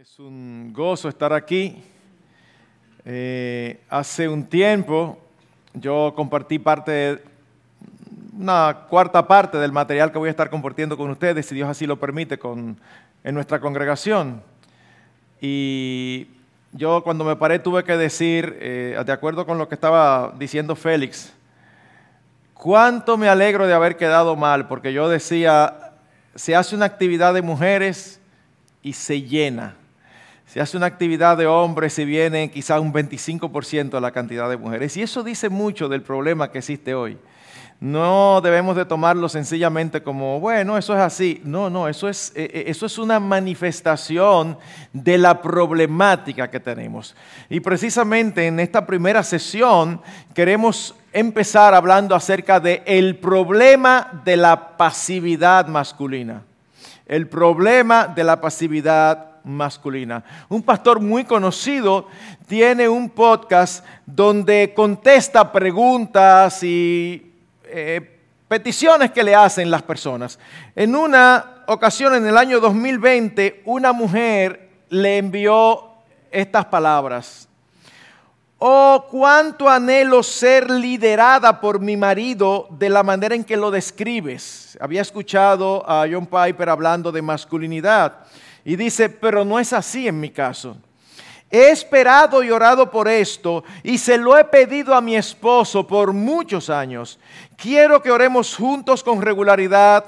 Es un gozo estar aquí. Eh, hace un tiempo yo compartí parte, una cuarta parte del material que voy a estar compartiendo con ustedes, si Dios así lo permite, con, en nuestra congregación. Y yo cuando me paré tuve que decir, eh, de acuerdo con lo que estaba diciendo Félix, cuánto me alegro de haber quedado mal, porque yo decía, se hace una actividad de mujeres y se llena. Se hace una actividad de hombres y viene quizá un 25% de la cantidad de mujeres. Y eso dice mucho del problema que existe hoy. No debemos de tomarlo sencillamente como, bueno, eso es así. No, no, eso es, eh, eh, eso es una manifestación de la problemática que tenemos. Y precisamente en esta primera sesión queremos empezar hablando acerca del el problema de la pasividad masculina. El problema de la pasividad masculina. Un pastor muy conocido tiene un podcast donde contesta preguntas y eh, peticiones que le hacen las personas. En una ocasión, en el año 2020, una mujer le envió estas palabras. Oh, cuánto anhelo ser liderada por mi marido de la manera en que lo describes. Había escuchado a John Piper hablando de masculinidad. Y dice, pero no es así en mi caso. He esperado y orado por esto y se lo he pedido a mi esposo por muchos años. Quiero que oremos juntos con regularidad,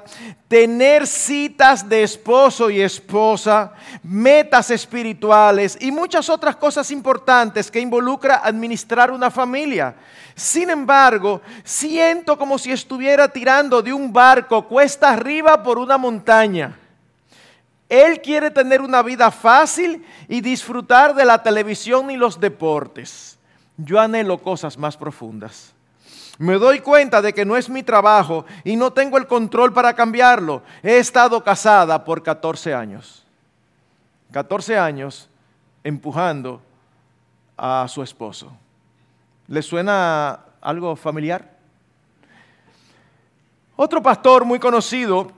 tener citas de esposo y esposa, metas espirituales y muchas otras cosas importantes que involucra administrar una familia. Sin embargo, siento como si estuviera tirando de un barco cuesta arriba por una montaña. Él quiere tener una vida fácil y disfrutar de la televisión y los deportes. Yo anhelo cosas más profundas. Me doy cuenta de que no es mi trabajo y no tengo el control para cambiarlo. He estado casada por 14 años. 14 años empujando a su esposo. ¿Le suena algo familiar? Otro pastor muy conocido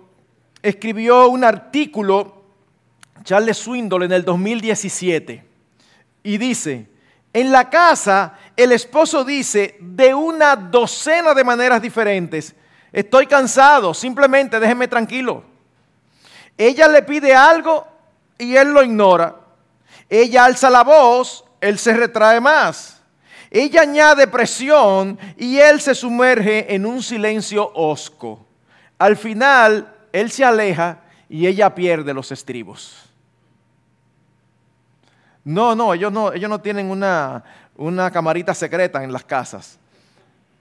escribió un artículo Charles Swindoll en el 2017 y dice, en la casa el esposo dice de una docena de maneras diferentes, estoy cansado, simplemente déjeme tranquilo. Ella le pide algo y él lo ignora. Ella alza la voz, él se retrae más. Ella añade presión y él se sumerge en un silencio hosco. Al final, él se aleja y ella pierde los estribos. No, no, ellos no, ellos no tienen una, una camarita secreta en las casas.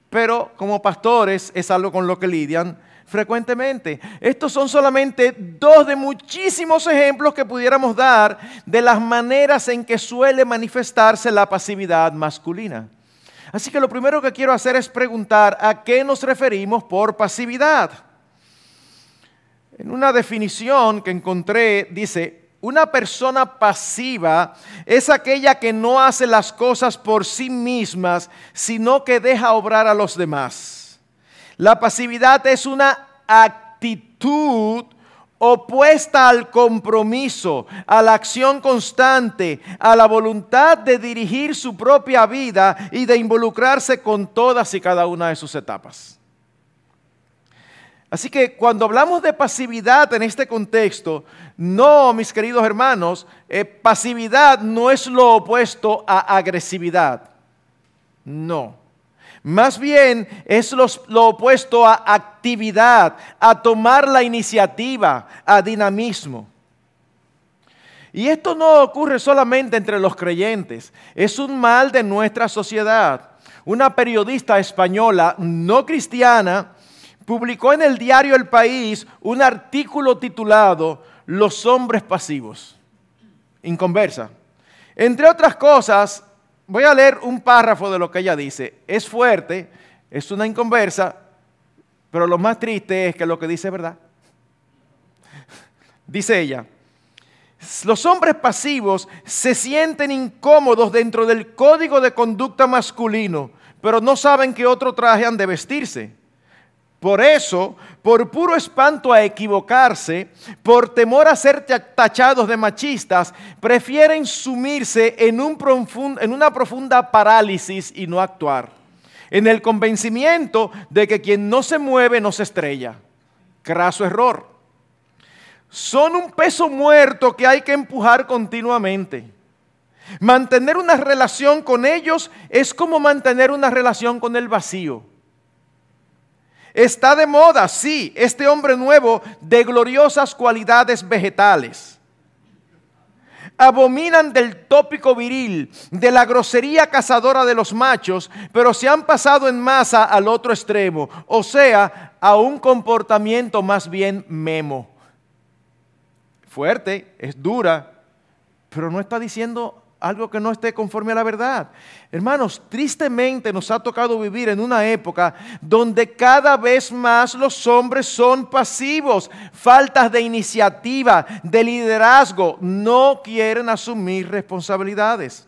Pero como pastores es algo con lo que lidian frecuentemente. Estos son solamente dos de muchísimos ejemplos que pudiéramos dar de las maneras en que suele manifestarse la pasividad masculina. Así que lo primero que quiero hacer es preguntar a qué nos referimos por pasividad. En una definición que encontré dice, una persona pasiva es aquella que no hace las cosas por sí mismas, sino que deja obrar a los demás. La pasividad es una actitud opuesta al compromiso, a la acción constante, a la voluntad de dirigir su propia vida y de involucrarse con todas y cada una de sus etapas. Así que cuando hablamos de pasividad en este contexto, no, mis queridos hermanos, eh, pasividad no es lo opuesto a agresividad. No. Más bien es lo opuesto a actividad, a tomar la iniciativa, a dinamismo. Y esto no ocurre solamente entre los creyentes, es un mal de nuestra sociedad. Una periodista española no cristiana publicó en el diario El País un artículo titulado Los hombres pasivos, inconversa. Entre otras cosas, voy a leer un párrafo de lo que ella dice. Es fuerte, es una inconversa, pero lo más triste es que lo que dice es verdad. Dice ella, los hombres pasivos se sienten incómodos dentro del código de conducta masculino, pero no saben qué otro traje han de vestirse Por eso, por puro espanto a equivocarse, por temor a ser tachados de machistas, prefieren sumirse en, un en una profunda parálisis y no actuar, en el convencimiento de que quien no se mueve no se estrella. Craso error. Son un peso muerto que hay que empujar continuamente. Mantener una relación con ellos es como mantener una relación con el vacío. Está de moda, sí, este hombre nuevo de gloriosas cualidades vegetales. Abominan del tópico viril, de la grosería cazadora de los machos, pero se han pasado en masa al otro extremo, o sea, a un comportamiento más bien memo. Fuerte, es dura, pero no está diciendo algo que no esté conforme a la verdad. Hermanos, tristemente nos ha tocado vivir en una época donde cada vez más los hombres son pasivos, faltas de iniciativa, de liderazgo, no quieren asumir responsabilidades.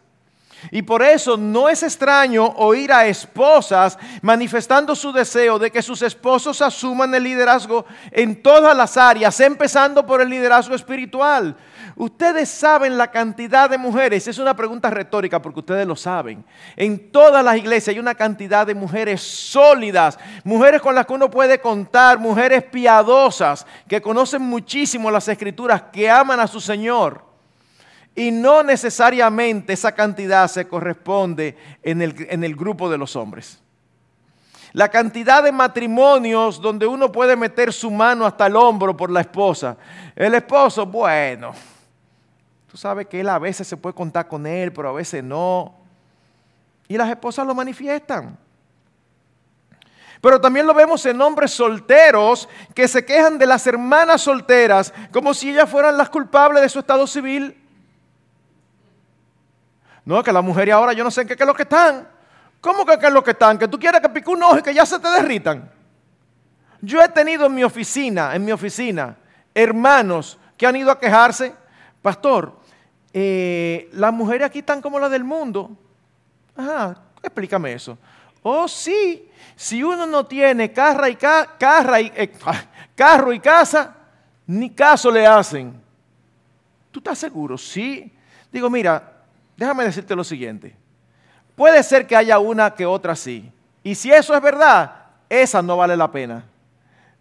Y por eso no es extraño oír a esposas manifestando su deseo de que sus esposos asuman el liderazgo en todas las áreas, empezando por el liderazgo espiritual. Ustedes saben la cantidad de mujeres, es una pregunta retórica porque ustedes lo saben. En todas las iglesias hay una cantidad de mujeres sólidas, mujeres con las que uno puede contar, mujeres piadosas, que conocen muchísimo las escrituras, que aman a su Señor. Y no necesariamente esa cantidad se corresponde en el, en el grupo de los hombres. La cantidad de matrimonios donde uno puede meter su mano hasta el hombro por la esposa. El esposo, bueno, Tú sabes que él a veces se puede contar con él, pero a veces no. Y las esposas lo manifiestan. Pero también lo vemos en hombres solteros que se quejan de las hermanas solteras como si ellas fueran las culpables de su estado civil. No, que las mujeres ahora yo no sé en qué, es lo que están. ¿Cómo que qué es lo que están? Que tú quieres que pique un ojo y que ya se te derritan. Yo he tenido en mi oficina, en mi oficina, hermanos que han ido a quejarse. Pastor, eh, las mujeres aquí están como las del mundo. Ajá, explícame eso. Oh, sí, si uno no tiene carro y, eh, carro y casa, ni caso le hacen. ¿Tú estás seguro? Sí. Digo, mira, déjame decirte lo siguiente. Puede ser que haya una que otra sí. Y si eso es verdad, esa no vale la pena.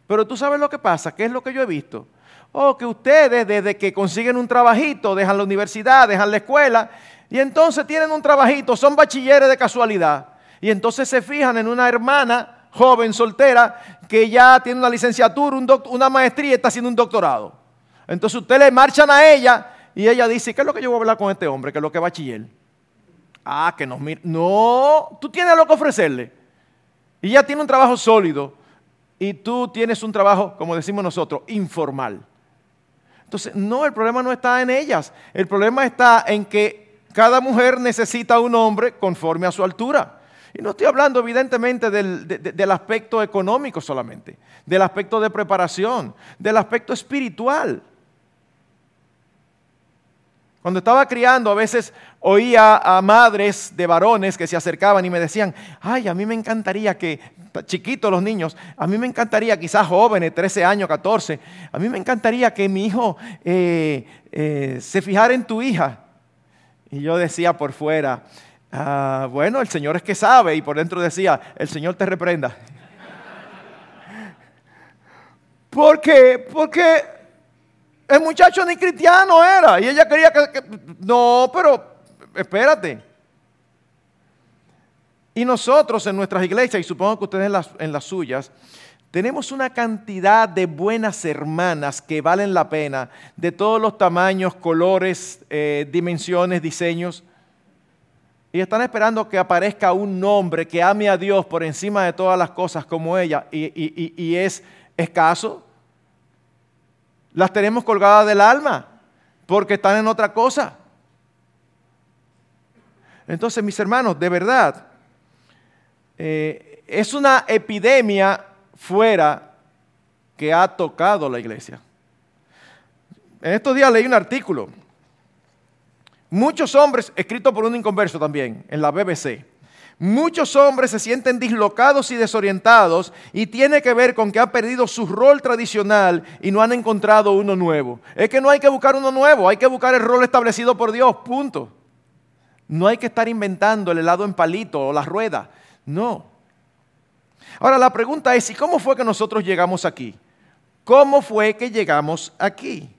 Pero tú sabes lo que pasa, ¿qué es lo que yo he visto? Oh, que ustedes desde que consiguen un trabajito, dejan la universidad, dejan la escuela, y entonces tienen un trabajito, son bachilleres de casualidad. Y entonces se fijan en una hermana joven, soltera, que ya tiene una licenciatura, una maestría y está haciendo un doctorado. Entonces ustedes le marchan a ella y ella dice, ¿qué es lo que yo voy a hablar con este hombre? Que es lo que bachiller. Ah, que nos mire. No, tú tienes algo que ofrecerle. Y ella tiene un trabajo sólido y tú tienes un trabajo, como decimos nosotros, informal. Entonces, no, el problema no está en ellas. El problema está en que cada mujer necesita un hombre conforme a su altura. Y no estoy hablando evidentemente del, del, aspecto económico solamente, del aspecto de preparación, del aspecto espiritual. Cuando estaba criando, a veces oía a madres de varones que se acercaban y me decían, ay, a mí me encantaría que, chiquitos los niños, a mí me encantaría, quizás jóvenes, 13 años, 14, a mí me encantaría que mi hijo eh, eh, se fijara en tu hija. Y yo decía por fuera, ah, bueno, el Señor es que sabe, y por dentro decía, el Señor te reprenda. ¿Por qué? Porque el muchacho ni cristiano era y ella quería que, No, pero espérate. Y nosotros en nuestras iglesias, y supongo que ustedes en las, suyas, tenemos una cantidad de buenas hermanas que valen la pena, de todos los tamaños, colores, eh, dimensiones, diseños. Y están esperando que aparezca un nombre que ame a Dios por encima de todas las cosas como ella. Y, y es escaso, las tenemos colgadas del alma porque están en otra cosa. Entonces, mis hermanos, de verdad, eh, es una epidemia fuera que ha tocado la iglesia. En estos días leí un artículo. Muchos hombres, escrito por un inconverso también, en la BBC. Muchos hombres se sienten dislocados y desorientados y tiene que ver con que han perdido su rol tradicional y no han encontrado uno nuevo. Es que no hay que buscar uno nuevo, hay que buscar el rol establecido por Dios, punto. No hay que estar inventando el helado en palito o la rueda, no. Ahora la pregunta es, ¿y cómo fue que nosotros llegamos aquí? ¿Cómo fue que llegamos aquí?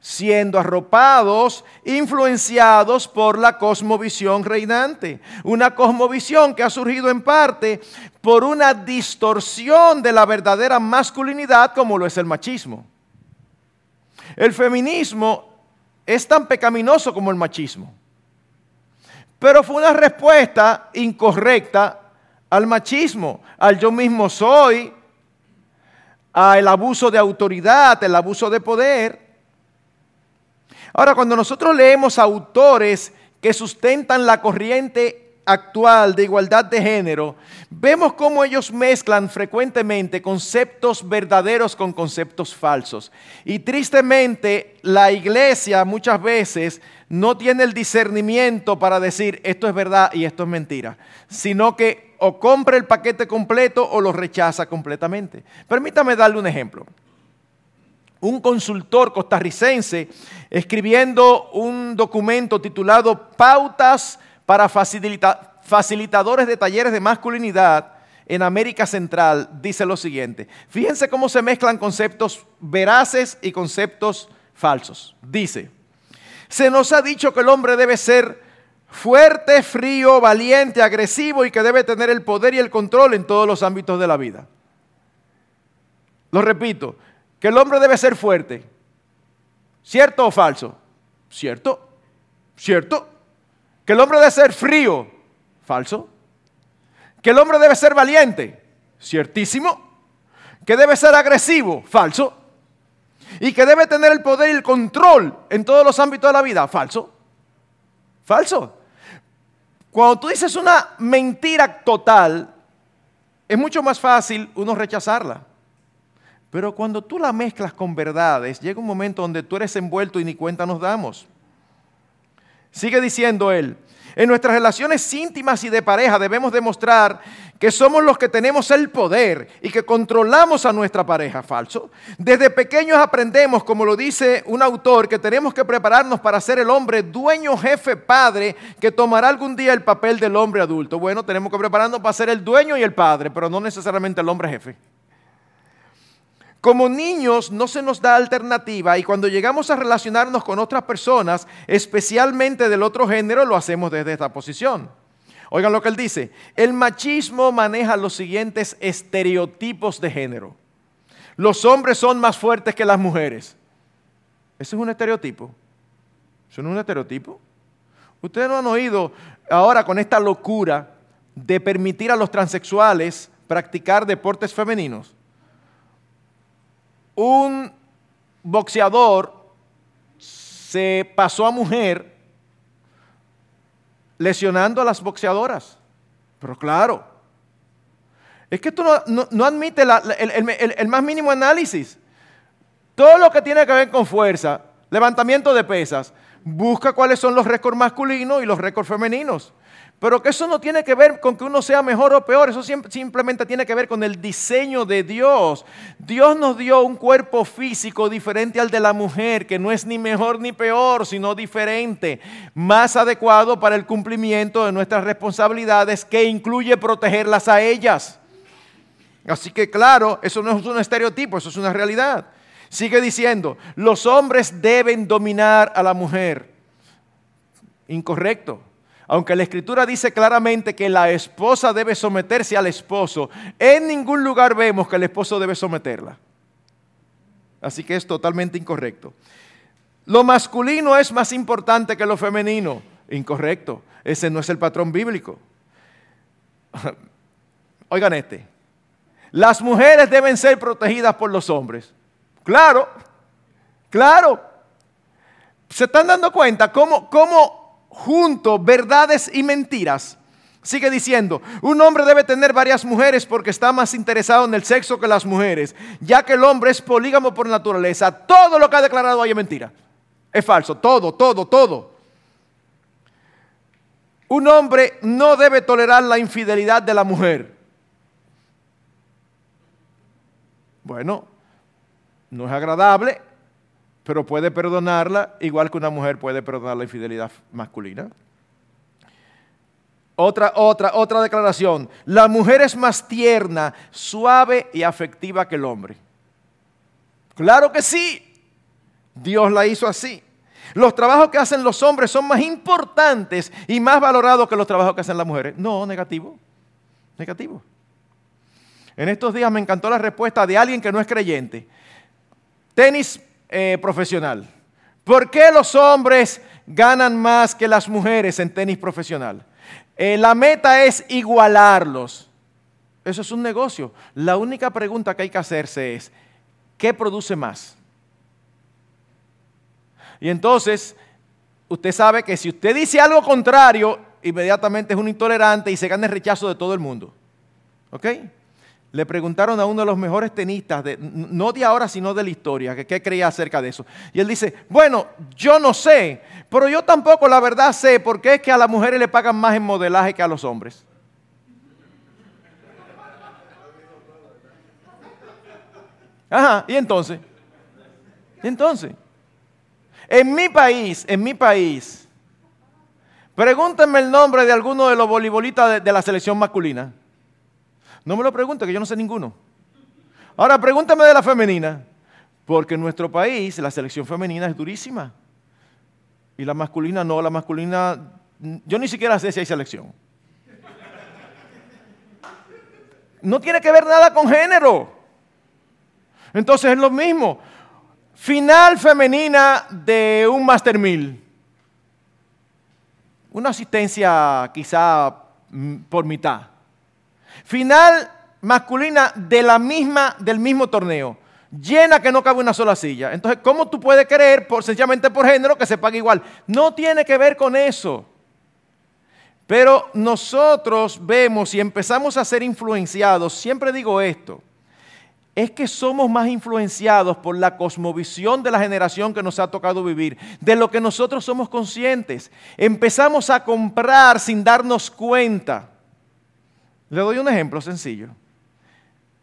Siendo arropados, influenciados por la cosmovisión reinante. Una cosmovisión que ha surgido en parte por una distorsión de la verdadera masculinidad como lo es el machismo. El feminismo es tan pecaminoso como el machismo, pero fue una respuesta incorrecta al machismo, al yo mismo soy, al abuso de autoridad, el abuso de poder Ahora, cuando nosotros leemos autores que sustentan la corriente actual de igualdad de género, vemos cómo ellos mezclan frecuentemente conceptos verdaderos con conceptos falsos. Y tristemente, la iglesia muchas veces no tiene el discernimiento para decir esto es verdad y esto es mentira, sino que o compra el paquete completo o lo rechaza completamente. Permítame darle un ejemplo un consultor costarricense escribiendo un documento titulado Pautas para facilitadores de talleres de masculinidad en América Central, dice lo siguiente. Fíjense cómo se mezclan conceptos veraces y conceptos falsos. Dice, se nos ha dicho que el hombre debe ser fuerte, frío, valiente, agresivo y que debe tener el poder y el control en todos los ámbitos de la vida. Lo repito, que el hombre debe ser fuerte. ¿Cierto o falso? ¿Cierto? ¿Cierto? Que el hombre debe ser frío. ¿Falso? Que el hombre debe ser valiente. ¿Ciertísimo? Que debe ser agresivo. ¿Falso? Y que debe tener el poder y el control en todos los ámbitos de la vida. ¿Falso? ¿Falso? Cuando tú dices una mentira total, es mucho más fácil uno rechazarla. Pero cuando tú la mezclas con verdades, llega un momento donde tú eres envuelto y ni cuenta nos damos. Sigue diciendo él, en nuestras relaciones íntimas y de pareja debemos demostrar que somos los que tenemos el poder y que controlamos a nuestra pareja. Falso. Desde pequeños aprendemos, como lo dice un autor, que tenemos que prepararnos para ser el hombre dueño, jefe, padre, que tomará algún día el papel del hombre adulto. Bueno, tenemos que prepararnos para ser el dueño y el padre, pero no necesariamente el hombre jefe. Como niños no se nos da alternativa y cuando llegamos a relacionarnos con otras personas, especialmente del otro género, lo hacemos desde esta posición. Oigan lo que él dice. El machismo maneja los siguientes estereotipos de género. Los hombres son más fuertes que las mujeres. Ese es un estereotipo. ¿Eso es un estereotipo? Ustedes no han oído ahora con esta locura de permitir a los transexuales practicar deportes femeninos un boxeador se pasó a mujer lesionando a las boxeadoras. Pero claro, es que esto no, admite el, más mínimo análisis. Todo lo que tiene que ver con fuerza, levantamiento de pesas, busca cuáles son los récords masculinos y los récords femeninos. Pero que eso no tiene que ver con que uno sea mejor o peor, eso simplemente tiene que ver con el diseño de Dios. Dios nos dio un cuerpo físico diferente al de la mujer, que no es ni mejor ni peor, sino diferente, más adecuado para el cumplimiento de nuestras responsabilidades, que incluye protegerlas a ellas. Así que claro, eso no es un estereotipo, eso es una realidad. Sigue diciendo, los hombres deben dominar a la mujer. Incorrecto. Aunque la escritura dice claramente que la esposa debe someterse al esposo, en ningún lugar vemos que el esposo debe someterla. Así que es totalmente incorrecto. Lo masculino es más importante que lo femenino. Incorrecto. Ese no es el patrón bíblico. Oigan este. Las mujeres deben ser protegidas por los hombres. Claro, claro. ¿Se están dando cuenta cómo, cómo junto verdades y mentiras. Sigue diciendo, un hombre debe tener varias mujeres porque está más interesado en el sexo que las mujeres, ya que el hombre es polígamo por naturaleza. Todo lo que ha declarado ahí es mentira. Es falso, todo, todo, todo. un hombre no debe tolerar la infidelidad de la mujer. Bueno, no es agradable, pero puede perdonarla igual que una mujer puede perdonar la infidelidad masculina. Otra, otra, otra declaración. La mujer es más tierna, suave y afectiva que el hombre. Claro que sí. Dios la hizo así. Los trabajos que hacen los hombres son más importantes y más valorados que los trabajos que hacen las mujeres. No, negativo. Negativo. En estos días me encantó la respuesta de alguien que no es creyente. Tenis eh, profesional. ¿Por qué los hombres ganan más que las mujeres en tenis profesional? Eh, la meta es igualarlos. Eso es un negocio. La única pregunta que hay que hacerse es, ¿qué produce más? Y entonces, usted sabe que si usted dice algo contrario, inmediatamente es un intolerante y se gana el rechazo de todo el mundo. ¿Ok? Le preguntaron a uno de los mejores tenistas, no de ahora, sino de la historia, que qué creía acerca de eso. Y él dice, bueno, yo no sé, pero yo tampoco la verdad sé por qué es que a las mujeres le pagan más en modelaje que a los hombres. Ajá, y entonces, ¿y entonces, en mi país, en mi país, pregúntenme el nombre de alguno de los voleibolistas de, la selección masculina. No me lo pregunte, que yo no sé ninguno. Ahora pregúntame de la femenina, porque en nuestro país la selección femenina es durísima. Y la masculina no, la masculina, yo ni siquiera sé si hay selección. No tiene que ver nada con género. Entonces es lo mismo. Final femenina de un Master 1000. Una asistencia quizá mm, por mitad. Final masculina de la misma, del mismo torneo. Llena que no cabe una sola silla. Entonces, ¿cómo tú puedes creer, por, sencillamente por género, que se pague igual? No tiene que ver con eso. Pero nosotros vemos y empezamos a ser influenciados, siempre digo esto, es que somos más influenciados por la cosmovisión de la generación que nos ha tocado vivir, de lo que nosotros somos conscientes. Empezamos a comprar sin darnos cuenta. Le doy un ejemplo sencillo.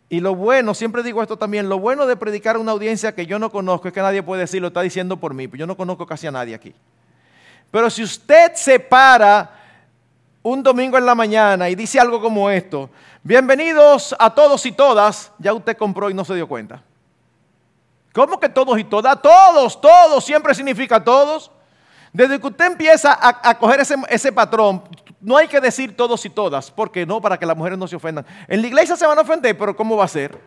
Y lo bueno, siempre digo esto también, lo bueno de predicar a una audiencia que yo no conozco es que nadie puede decir, lo está diciendo por mí, pero yo no conozco casi a nadie aquí. Pero si usted se para un domingo en la mañana y dice algo como esto, bienvenidos a todos y todas, ya usted compró y no se dio cuenta. ¿Cómo que todos y todas? Todos, todos, siempre significa todos. Desde que usted empieza a, coger ese, ese, patrón, no hay que decir todos y todas, porque no, para que las mujeres no se ofendan. En la iglesia se van a ofender, pero ¿cómo va a ser?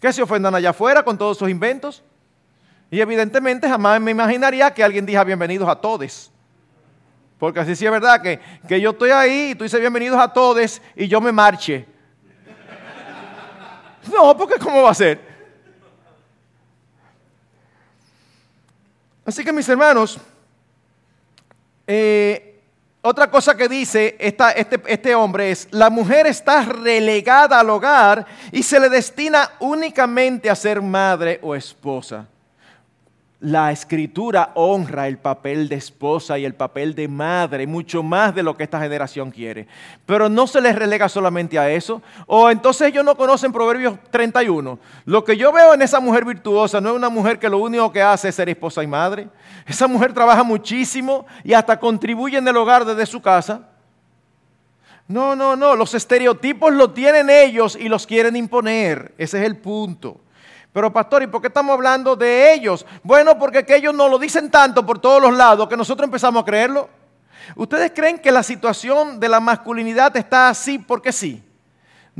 ¿Que se ofendan allá afuera con todos sus inventos? Y evidentemente jamás me imaginaría que alguien diga bienvenidos a todos. Porque así sí es verdad que, que yo estoy ahí y tú dices bienvenidos a todos y yo me marche. No, porque ¿cómo va a ser? Así que mis hermanos, eh, otra cosa que dice este, este hombre es, la mujer está relegada al hogar y se le destina únicamente a ser madre o esposa la escritura honra el papel de esposa y el papel de madre, mucho más de lo que esta generación quiere. Pero no se les relega solamente a eso. O entonces ellos no conocen Proverbios 31. Lo que yo veo en esa mujer virtuosa no es una mujer que lo único que hace es ser esposa y madre. Esa mujer trabaja muchísimo y hasta contribuye en el hogar desde su casa. No, no, no, los estereotipos los tienen ellos y los quieren imponer. Ese es el punto. Pero pastor, ¿y por qué estamos hablando de ellos? Bueno, porque ellos nos lo dicen tanto por todos los lados que nosotros empezamos a creerlo. ¿Ustedes creen que la situación de la masculinidad está así porque sí?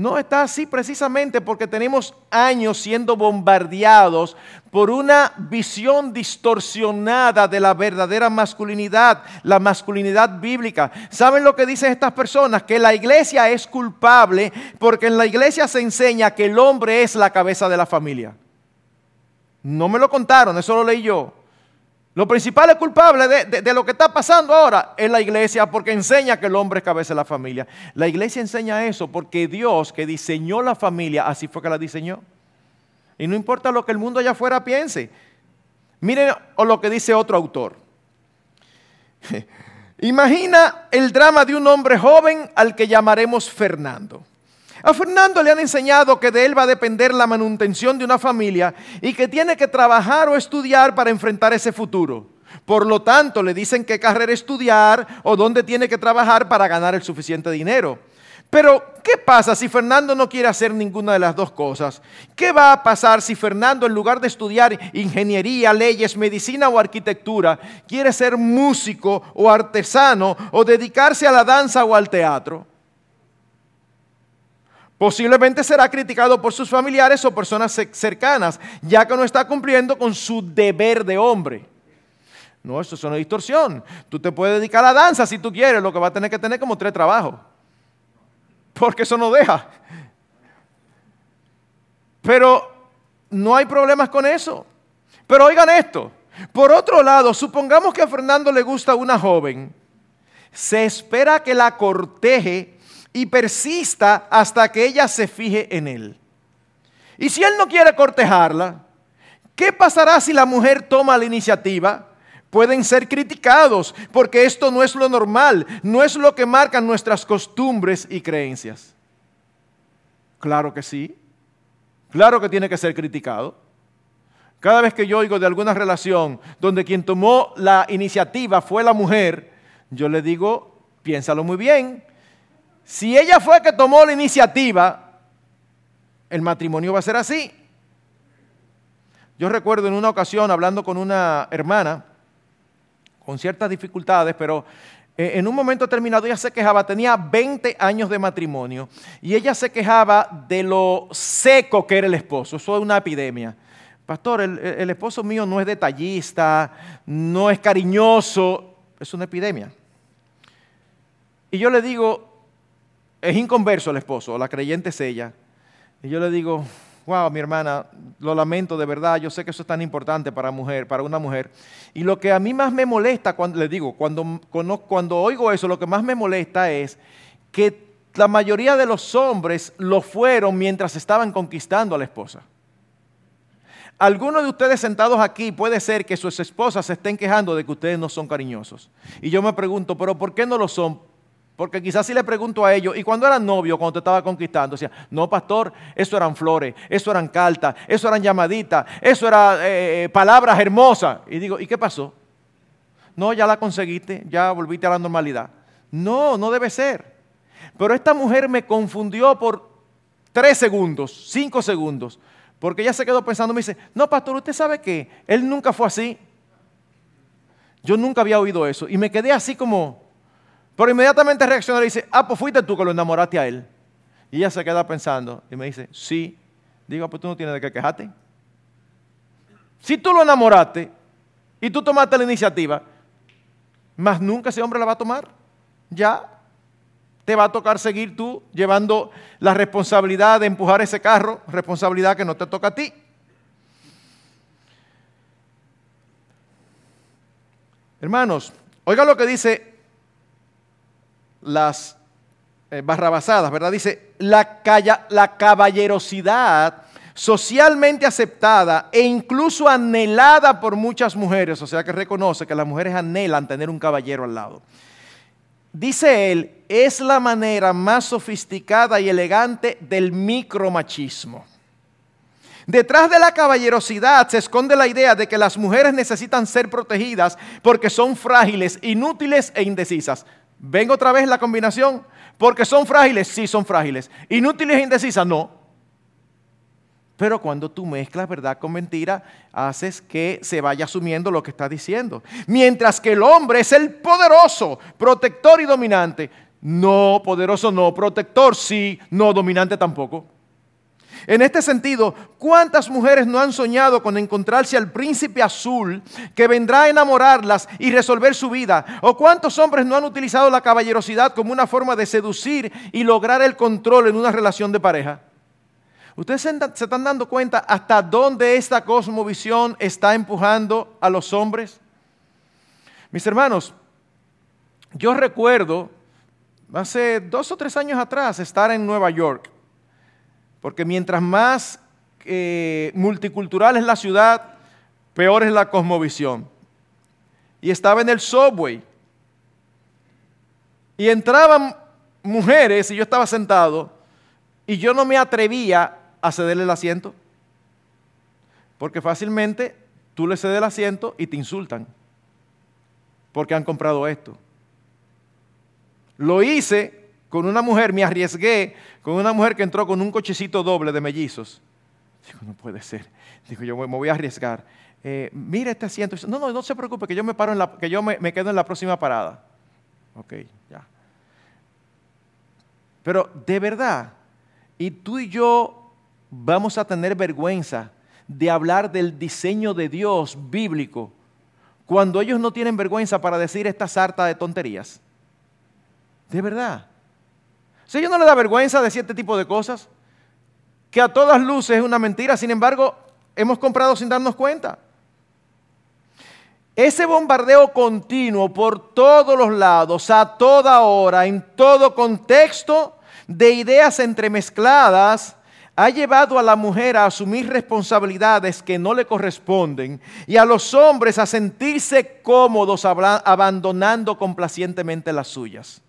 No está así precisamente porque tenemos años siendo bombardeados por una visión distorsionada de la verdadera masculinidad, la masculinidad bíblica. ¿Saben lo que dicen estas personas? Que la iglesia es culpable porque en la iglesia se enseña que el hombre es la cabeza de la familia. No me lo contaron, eso lo leí yo. Lo principal culpable de, lo que está pasando ahora es la iglesia porque enseña que el hombre es cabeza de la familia. La iglesia enseña eso porque Dios que diseñó la familia, así fue que la diseñó. Y no importa lo que el mundo allá afuera piense. Miren o lo que dice otro autor. Imagina el drama de un hombre joven al que llamaremos Fernando. A Fernando le han enseñado que de él va a depender la manutención de una familia y que tiene que trabajar o estudiar para enfrentar ese futuro. Por lo tanto, le dicen qué carrera estudiar o dónde tiene que trabajar para ganar el suficiente dinero. Pero, ¿qué pasa si Fernando no quiere hacer ninguna de las dos cosas? ¿Qué va a pasar si Fernando, en lugar de estudiar ingeniería, leyes, medicina o arquitectura, quiere ser músico o artesano o dedicarse a la danza o al teatro? Posiblemente será criticado por sus familiares o personas cercanas, ya que no está cumpliendo con su deber de hombre. No, eso es una distorsión. Tú te puedes dedicar a la danza si tú quieres, lo que va a tener que tener como tres trabajos porque eso no deja. Pero no hay problemas con eso. Pero oigan esto, por otro lado, supongamos que a Fernando le gusta una joven, se espera que la corteje y persista hasta que ella se fije en él. Y si él no quiere cortejarla, ¿qué pasará si la mujer toma la iniciativa? pueden ser criticados porque esto no es lo normal, no es lo que marcan nuestras costumbres y creencias. Claro que sí, claro que tiene que ser criticado. Cada vez que yo oigo de alguna relación donde quien tomó la iniciativa fue la mujer, yo le digo, piénsalo muy bien. Si ella fue que tomó la iniciativa, el matrimonio va a ser así. Yo recuerdo en una ocasión hablando con una hermana, con ciertas dificultades, pero eh, en un momento determinado ella se quejaba, tenía 20 años de matrimonio, y ella se quejaba de lo seco que era el esposo. Eso es una epidemia. Pastor, el, el esposo mío no es detallista, no es cariñoso, es una epidemia. Y yo le digo, es inconverso el esposo, la creyente es ella. Y yo le digo, wow, mi hermana, lo lamento de verdad, yo sé que eso es tan importante para, mujer, para una mujer. Y lo que a mí más me molesta, cuando le digo, cuando, cuando oigo eso, lo que más me molesta es que la mayoría de los hombres lo fueron mientras estaban conquistando a la esposa. Algunos de ustedes sentados aquí puede ser que sus esposas se estén quejando de que ustedes no son cariñosos. Y yo me pregunto, pero ¿por qué no lo son? Porque quizás si le pregunto a ellos, ¿y cuando eran novios, cuando te estaba conquistando? Decía, no, pastor, eso eran flores, eso eran cartas, eso eran llamaditas, eso eran eh, eh, palabras hermosas. Y digo, ¿y qué pasó? No, ya la conseguiste, ya volviste a la normalidad. No, no debe ser. Pero esta mujer me confundió por tres segundos, cinco segundos, porque ella se quedó pensando, me dice, no, pastor, usted sabe que él nunca fue así. Yo nunca había oído eso. Y me quedé así como, pero inmediatamente reacciona y dice, ah, pues fuiste tú que lo enamoraste a él. Y ella se queda pensando y me dice, sí. Digo, pues tú no tienes de qué quejarte. Si tú lo enamoraste y tú tomaste la iniciativa, más nunca ese hombre la va a tomar. Ya te va a tocar seguir tú llevando la responsabilidad de empujar ese carro, responsabilidad que no te toca a ti. Hermanos, oiga lo que dice las eh, barrabasadas, ¿verdad? Dice, la, la caballerosidad socialmente aceptada e incluso anhelada por muchas mujeres, o sea que reconoce que las mujeres anhelan tener un caballero al lado. Dice él, es la manera más sofisticada y elegante del micromachismo. Detrás de la caballerosidad se esconde la idea de que las mujeres necesitan ser protegidas porque son frágiles, inútiles e indecisas. Vengo otra vez la combinación. Porque son frágiles, sí son frágiles. Inútiles e indecisas, no. Pero cuando tú mezclas verdad con mentira, haces que se vaya asumiendo lo que está diciendo. Mientras que el hombre es el poderoso, protector y dominante. No, poderoso no, protector sí, no, dominante tampoco. En este sentido, ¿cuántas mujeres no han soñado con encontrarse al príncipe azul que vendrá a enamorarlas y resolver su vida? ¿O cuántos hombres no han utilizado la caballerosidad como una forma de seducir y lograr el control en una relación de pareja? ¿Ustedes se están dando cuenta hasta dónde esta cosmovisión está empujando a los hombres? Mis hermanos, yo recuerdo hace dos o tres años atrás estar en Nueva York porque mientras más eh, multicultural es la ciudad, peor es la cosmovisión. Y estaba en el subway. Y entraban mujeres y yo estaba sentado y yo no me atrevía a cederle el asiento. Porque fácilmente tú le cedes el asiento y te insultan. Porque han comprado esto. Lo hice con una mujer, me arriesgué con una mujer que entró con un cochecito doble de mellizos. Digo, no puede ser. Digo, yo me voy a arriesgar. Eh, mira este asiento. No, no, no se preocupe, que yo me paro en la, que yo me, me quedo en la próxima parada. Ok, ya. Pero de verdad, y tú y yo vamos a tener vergüenza de hablar del diseño de Dios bíblico cuando ellos no tienen vergüenza para decir esta sarta de tonterías. De verdad. Si ellos no les da vergüenza decir este tipo de cosas, que a todas luces es una mentira, sin embargo, hemos comprado sin darnos cuenta. Ese bombardeo continuo por todos los lados, a toda hora, en todo contexto de ideas entremezcladas, ha llevado a la mujer a asumir responsabilidades que no le corresponden y a los hombres a sentirse cómodos abandonando complacientemente las suyas.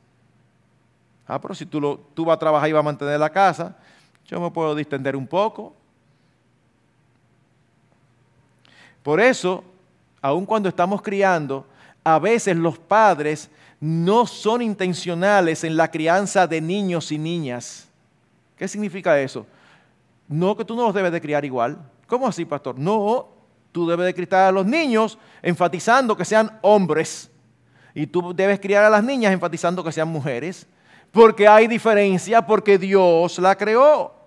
Ah, pero si tú, tú vas a trabajar y vas a mantener la casa, yo me puedo distender un poco. Por eso, aun cuando estamos criando, a veces los padres no son intencionales en la crianza de niños y niñas. ¿Qué significa eso? No que tú no los debes de criar igual. ¿Cómo así, pastor? No, tú debes de criar a los niños enfatizando que sean hombres. Y tú debes criar a las niñas enfatizando que sean mujeres. Porque hay diferencia, porque Dios la creó.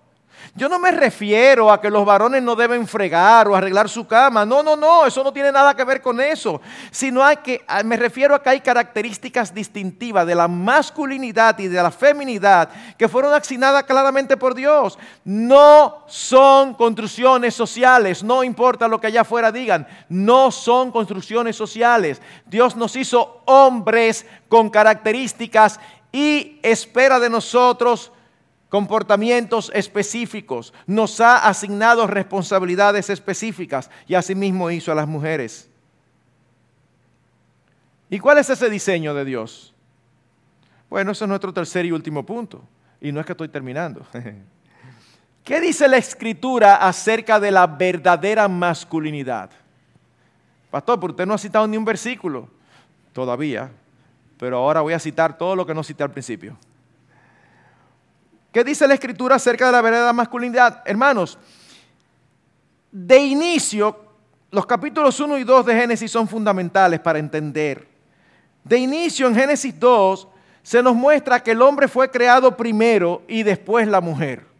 Yo no me refiero a que los varones no deben fregar o arreglar su cama. No, no, no, eso no tiene nada que ver con eso. Sino hay que, me refiero a que hay características distintivas de la masculinidad y de la feminidad que fueron asignadas claramente por Dios. No son construcciones sociales, no importa lo que allá afuera digan, no son construcciones sociales. Dios nos hizo hombres con características y espera de nosotros comportamientos específicos, nos ha asignado responsabilidades específicas y asimismo hizo a las mujeres. ¿Y cuál es ese diseño de Dios? Bueno, ese es nuestro tercer y último punto. Y no es que estoy terminando. ¿Qué dice la escritura acerca de la verdadera masculinidad? Pastor, pero usted no ha citado ni un versículo todavía, pero ahora voy a citar todo lo que no cité al principio. ¿Qué dice la escritura acerca de la verdadera masculinidad? Hermanos, de inicio, los capítulos 1 y 2 de Génesis son fundamentales para entender. De inicio, en Génesis 2, se nos muestra que el hombre fue creado primero y después la mujer.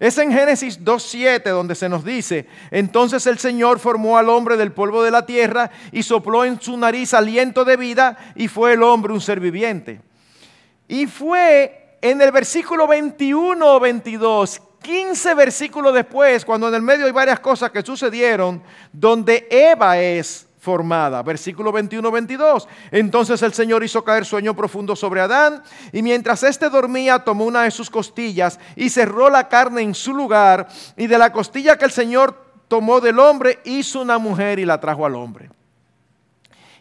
Es en Génesis 2.7 donde se nos dice, entonces el Señor formó al hombre del polvo de la tierra y sopló en su nariz aliento de vida y fue el hombre un ser viviente. Y fue en el versículo 21 o 22, 15 versículos después, cuando en el medio hay varias cosas que sucedieron, donde Eva es formada. Versículo 21-22. Entonces el Señor hizo caer sueño profundo sobre Adán y mientras éste dormía tomó una de sus costillas y cerró la carne en su lugar y de la costilla que el Señor tomó del hombre hizo una mujer y la trajo al hombre.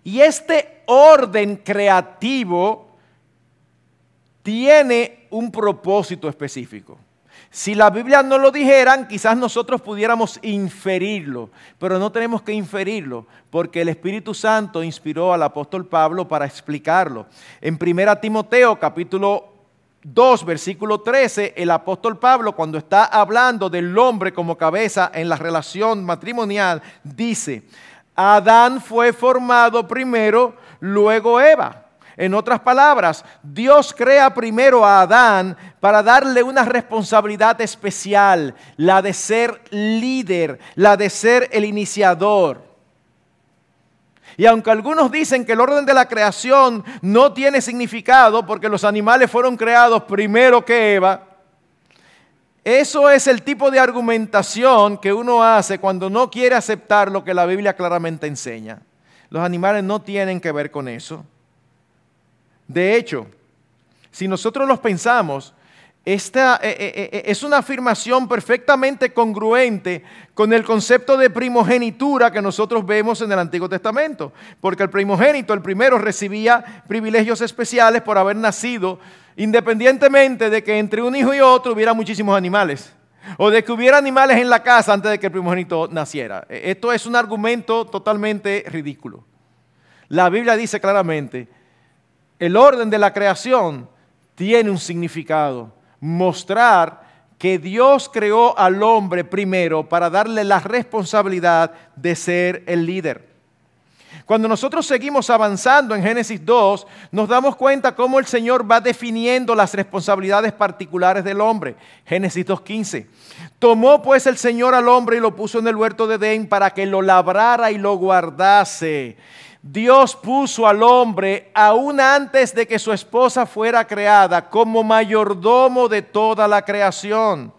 Y este orden creativo tiene un propósito específico. Si la Biblia no lo dijeran, quizás nosotros pudiéramos inferirlo, pero no tenemos que inferirlo, porque el Espíritu Santo inspiró al apóstol Pablo para explicarlo. En 1 Timoteo capítulo 2, versículo 13, el apóstol Pablo, cuando está hablando del hombre como cabeza en la relación matrimonial, dice, Adán fue formado primero, luego Eva. En otras palabras, Dios crea primero a Adán para darle una responsabilidad especial, la de ser líder, la de ser el iniciador. Y aunque algunos dicen que el orden de la creación no tiene significado porque los animales fueron creados primero que Eva, eso es el tipo de argumentación que uno hace cuando no quiere aceptar lo que la Biblia claramente enseña. Los animales no tienen que ver con eso. De hecho, si nosotros los pensamos, esta eh, eh, eh, es una afirmación perfectamente congruente con el concepto de primogenitura que nosotros vemos en el Antiguo Testamento. Porque el primogénito, el primero, recibía privilegios especiales por haber nacido, independientemente de que entre un hijo y otro hubiera muchísimos animales. O de que hubiera animales en la casa antes de que el primogénito naciera. Esto es un argumento totalmente ridículo. La Biblia dice claramente, el orden de la creación tiene un significado mostrar que Dios creó al hombre primero para darle la responsabilidad de ser el líder. Cuando nosotros seguimos avanzando en Génesis 2, nos damos cuenta cómo el Señor va definiendo las responsabilidades particulares del hombre. Génesis 2.15. Tomó pues el Señor al hombre y lo puso en el huerto de Edén para que lo labrara y lo guardase. Dios puso al hombre, aún antes de que su esposa fuera creada, como mayordomo de toda la creación.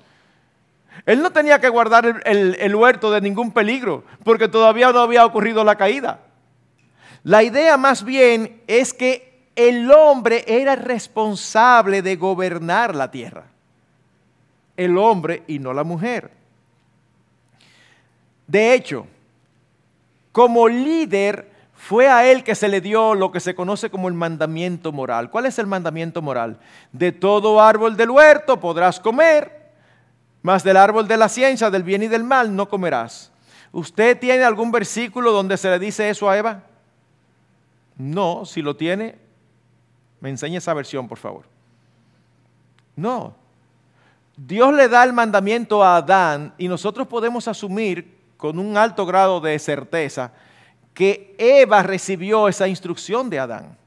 Él no tenía que guardar el, huerto de ningún peligro, porque todavía no había ocurrido la caída. La idea más bien es que el hombre era responsable de gobernar la tierra. El hombre y no la mujer. De hecho, como líder, fue a él que se le dio lo que se conoce como el mandamiento moral. ¿Cuál es el mandamiento moral? De todo árbol del huerto podrás comer, mas del árbol de la ciencia, del bien y del mal, no comerás. ¿Usted tiene algún versículo donde se le dice eso a Eva? No, si lo tiene, me enseñe esa versión, por favor. No. Dios le da el mandamiento a Adán y nosotros podemos asumir con un alto grado de certeza que Eva recibió esa instrucción de Adán.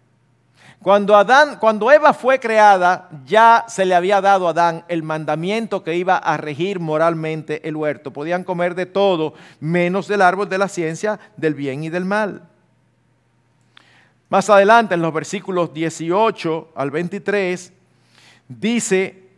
Cuando, Adán, cuando Eva fue creada, ya se le había dado a Adán el mandamiento que iba a regir moralmente el huerto. Podían comer de todo, menos del árbol de la ciencia del bien y del mal. Más adelante, en los versículos 18 al 23, dice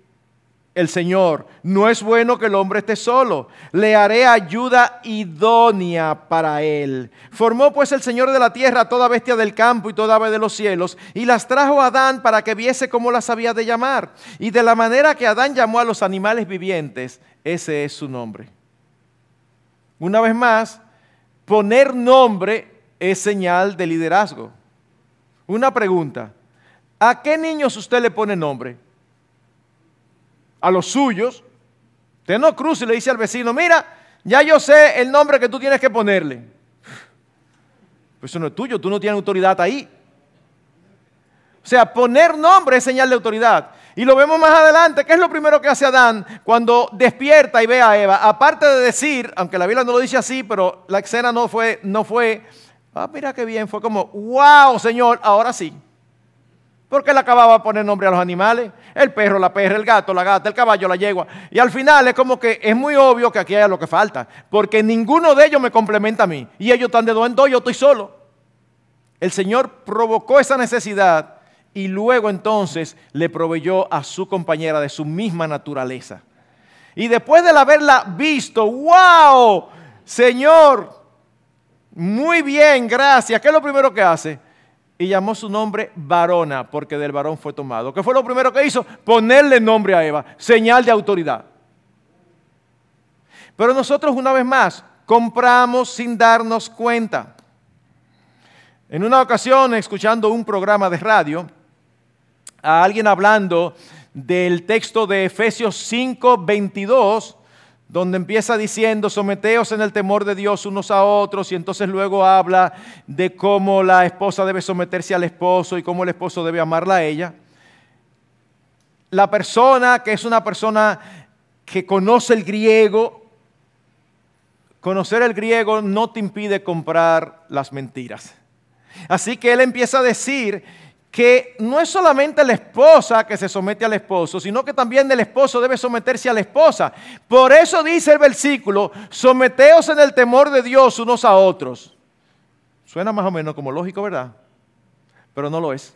el Señor, no es bueno que el hombre esté solo, le haré ayuda idónea para él. Formó pues el Señor de la tierra toda bestia del campo y toda ave de los cielos, y las trajo a Adán para que viese cómo las había de llamar. Y de la manera que Adán llamó a los animales vivientes, ese es su nombre. Una vez más, poner nombre es señal de liderazgo. Una pregunta, ¿a qué niños usted le pone nombre? A los suyos, usted no cruce y le dice al vecino, mira, ya yo sé el nombre que tú tienes que ponerle. Pues eso no es tuyo, tú no tienes autoridad ahí. O sea, poner nombre es señal de autoridad. Y lo vemos más adelante. ¿Qué es lo primero que hace Adán cuando despierta y ve a Eva? Aparte de decir, aunque la Biblia no lo dice así, pero la escena no fue, no fue, ah, mira qué bien, fue como, wow, Señor, ahora sí. Porque él acababa de poner nombre a los animales. El perro, la perra, el gato, la gata, el caballo, la yegua. Y al final es como que es muy obvio que aquí hay lo que falta. Porque ninguno de ellos me complementa a mí. Y ellos están de dos en dos, yo estoy solo. El Señor provocó esa necesidad y luego entonces le proveyó a su compañera de su misma naturaleza. Y después de haberla visto, wow, Señor, muy bien, gracias. ¿Qué es lo primero que hace? Y llamó su nombre varona, porque del varón fue tomado. ¿Qué fue lo primero que hizo? Ponerle nombre a Eva, señal de autoridad. Pero nosotros una vez más compramos sin darnos cuenta. En una ocasión, escuchando un programa de radio, a alguien hablando del texto de Efesios 5, 22, donde empieza diciendo, someteos en el temor de Dios unos a otros, y entonces luego habla de cómo la esposa debe someterse al esposo y cómo el esposo debe amarla a ella. La persona que es una persona que conoce el griego, conocer el griego no te impide comprar las mentiras. Así que él empieza a decir que no es solamente la esposa que se somete al esposo, sino que también el esposo debe someterse a la esposa. Por eso dice el versículo, someteos en el temor de Dios unos a otros. Suena más o menos como lógico, ¿verdad? Pero no lo es.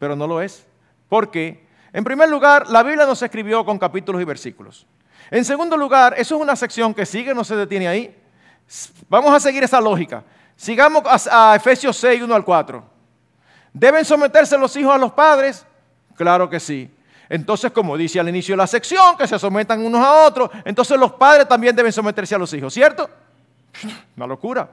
Pero no lo es. ¿Por qué? En primer lugar, la Biblia no se escribió con capítulos y versículos. En segundo lugar, eso es una sección que sigue, no se detiene ahí. Vamos a seguir esa lógica. Sigamos a, a Efesios 6, 1 al 4. ¿Deben someterse los hijos a los padres? Claro que sí. Entonces, como dice al inicio de la sección, que se sometan unos a otros, entonces los padres también deben someterse a los hijos, ¿cierto? Una locura.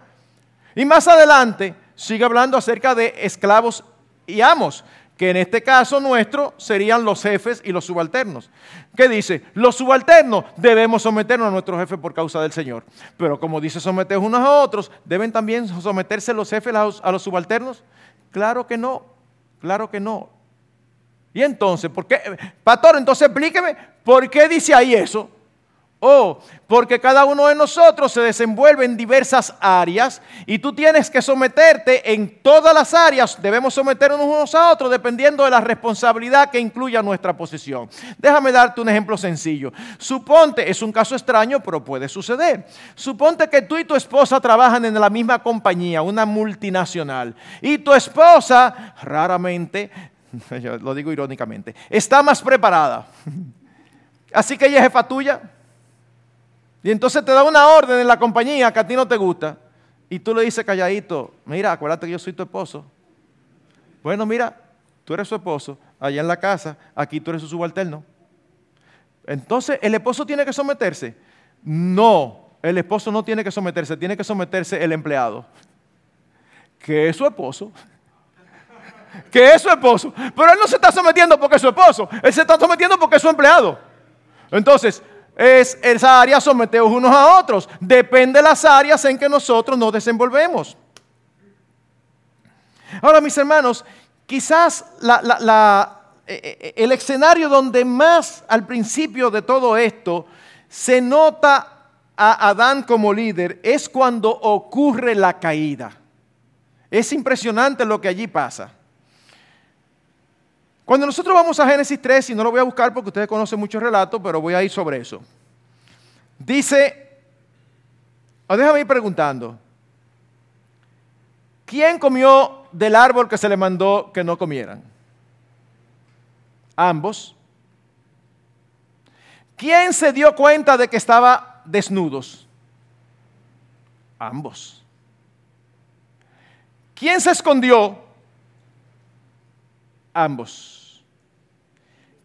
Y más adelante sigue hablando acerca de esclavos y amos, que en este caso nuestro serían los jefes y los subalternos. ¿Qué dice? Los subalternos debemos someternos a nuestro jefe por causa del Señor. Pero como dice someter unos a otros, ¿deben también someterse los jefes a los subalternos? Claro que no, claro que no. Y entonces, ¿por qué? Pastor, entonces explíqueme, ¿por qué dice ahí eso? Oh, porque cada uno de nosotros se desenvuelve en diversas áreas y tú tienes que someterte en todas las áreas. Debemos someternos unos a otros dependiendo de la responsabilidad que incluya nuestra posición. Déjame darte un ejemplo sencillo. Suponte, es un caso extraño, pero puede suceder. Suponte que tú y tu esposa trabajan en la misma compañía, una multinacional, y tu esposa raramente, lo digo irónicamente, está más preparada. Así que ella es jefa tuya. Y entonces te da una orden en la compañía que a ti no te gusta. Y tú le dices calladito, mira, acuérdate que yo soy tu esposo. Bueno, mira, tú eres su esposo, allá en la casa, aquí tú eres su subalterno. Entonces, ¿el esposo tiene que someterse? No, el esposo no tiene que someterse, tiene que someterse el empleado, que es su esposo. Que es su esposo. Pero él no se está sometiendo porque es su esposo, él se está sometiendo porque es su empleado. Entonces, es esa área someteos unos a otros. Depende de las áreas en que nosotros nos desenvolvemos. Ahora, mis hermanos, quizás eh, eh, el escenario donde más al principio de todo esto se nota a Adán como líder es cuando ocurre la caída. Es impresionante lo que allí pasa. Cuando nosotros vamos a Génesis 3, y no lo voy a buscar porque ustedes conocen muchos relatos, pero voy a ir sobre eso. Dice, déjame ir preguntando, ¿quién comió del árbol que se le mandó que no comieran? Ambos. ¿Quién se dio cuenta de que estaba desnudos? Ambos. ¿Quién se escondió? Ambos.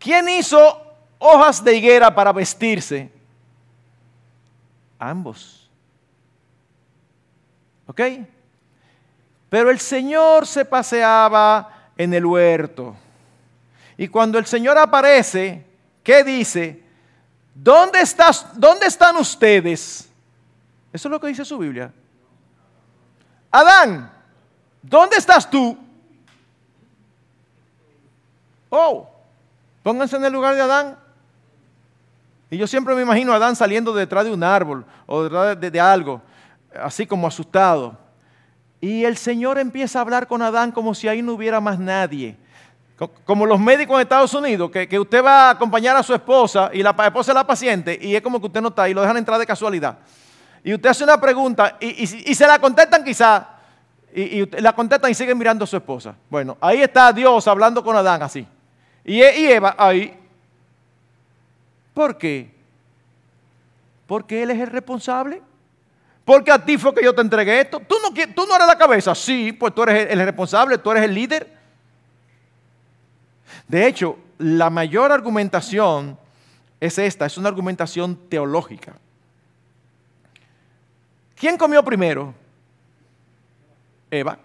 ¿Quién hizo hojas de higuera para vestirse? Ambos. ¿Ok? Pero el Señor se paseaba en el huerto. Y cuando el Señor aparece, ¿qué dice? ¿Dónde, estás, ¿Dónde están ustedes? Eso es lo que dice su Biblia. Adán, ¿dónde estás tú? Oh, Pónganse en el lugar de Adán. Y yo siempre me imagino a Adán saliendo detrás de un árbol o detrás de, algo, así como asustado. Y el Señor empieza a hablar con Adán como si ahí no hubiera más nadie. Como los médicos en Estados Unidos, que, usted va a acompañar a su esposa y la esposa es la paciente y es como que usted no está ahí, lo dejan entrar de casualidad. Y usted hace una pregunta y, se la contestan quizá y, y la contestan y siguen mirando a su esposa. Bueno, ahí está Dios hablando con Adán así. Y Eva ahí. ¿Por qué? Porque Él es el responsable. Porque a ti fue que yo te entregué esto. ¿Tú no, tú no eres la cabeza. Sí, pues tú eres el responsable, tú eres el líder. De hecho, la mayor argumentación es esta, es una argumentación teológica. ¿Quién comió primero? Eva.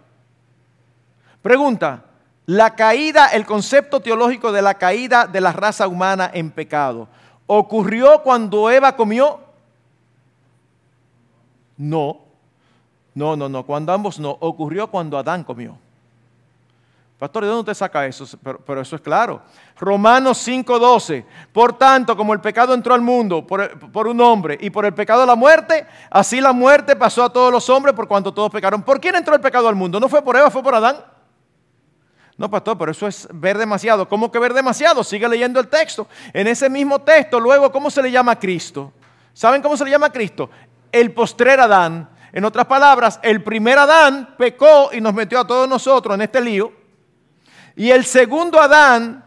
Pregunta, la caída, el concepto teológico de la caída de la raza humana en pecado, ¿ocurrió cuando Eva comió? No, no, no, no, cuando ambos no, ocurrió cuando Adán comió. Pastor, ¿de dónde usted saca eso? Pero, eso es claro. Romanos 5:12. Por tanto, como el pecado entró al mundo por, por, un hombre y por el pecado la muerte, así la muerte pasó a todos los hombres por cuanto todos pecaron. ¿Por quién entró el pecado al mundo? ¿No fue por Eva, fue por Adán? No, pastor, pero eso es ver demasiado. ¿Cómo que ver demasiado? Sigue leyendo el texto. En ese mismo texto, luego, ¿cómo se le llama a Cristo? ¿Saben cómo se le llama a Cristo? El postrer Adán. En otras palabras, el primer Adán pecó y nos metió a todos nosotros en este lío. Y el segundo Adán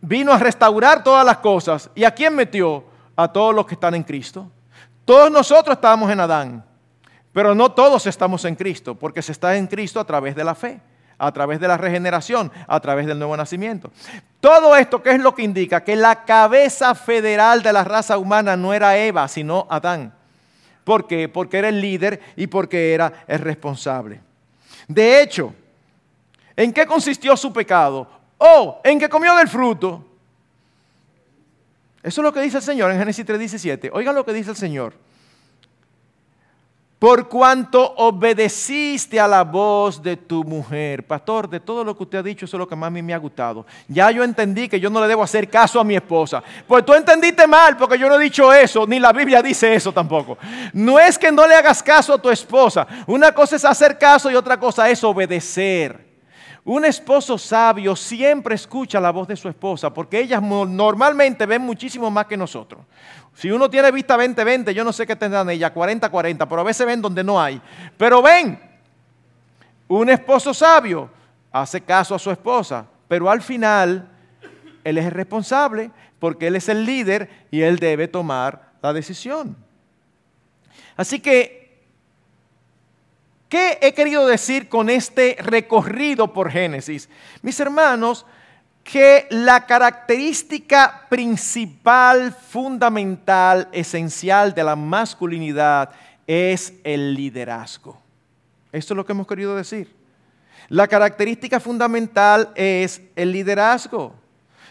vino a restaurar todas las cosas. ¿Y a quién metió? A todos los que están en Cristo. Todos nosotros estábamos en Adán, pero no todos estamos en Cristo, porque se está en Cristo a través de la fe. A través de la regeneración, a través del nuevo nacimiento. Todo esto, ¿qué es lo que indica? Que la cabeza federal de la raza humana no era Eva, sino Adán. ¿Por qué? Porque era el líder y porque era el responsable. De hecho, ¿en qué consistió su pecado? O en que comió del fruto. Eso es lo que dice el Señor en Génesis 3:17. Oigan lo que dice el Señor por cuanto obedeciste a la voz de tu mujer. Pastor, de todo lo que usted ha dicho, eso es lo que más a mí me ha gustado. Ya yo entendí que yo no le debo hacer caso a mi esposa. Pues tú entendiste mal, porque yo no he dicho eso, ni la Biblia dice eso tampoco. No es que no le hagas caso a tu esposa. Una cosa es hacer caso y otra cosa es obedecer. Un esposo sabio siempre escucha la voz de su esposa, porque ellas normalmente ven muchísimo más que nosotros. Si uno tiene vista 20-20, yo no sé qué tendrán ella, 40-40, pero a veces ven donde no hay. Pero ven, un esposo sabio hace caso a su esposa, pero al final él es el responsable porque él es el líder y él debe tomar la decisión. Así que, ¿qué he querido decir con este recorrido por Génesis? Mis hermanos, que la característica principal, fundamental, esencial de la masculinidad es el liderazgo. Esto es lo que hemos querido decir. La característica fundamental es el liderazgo.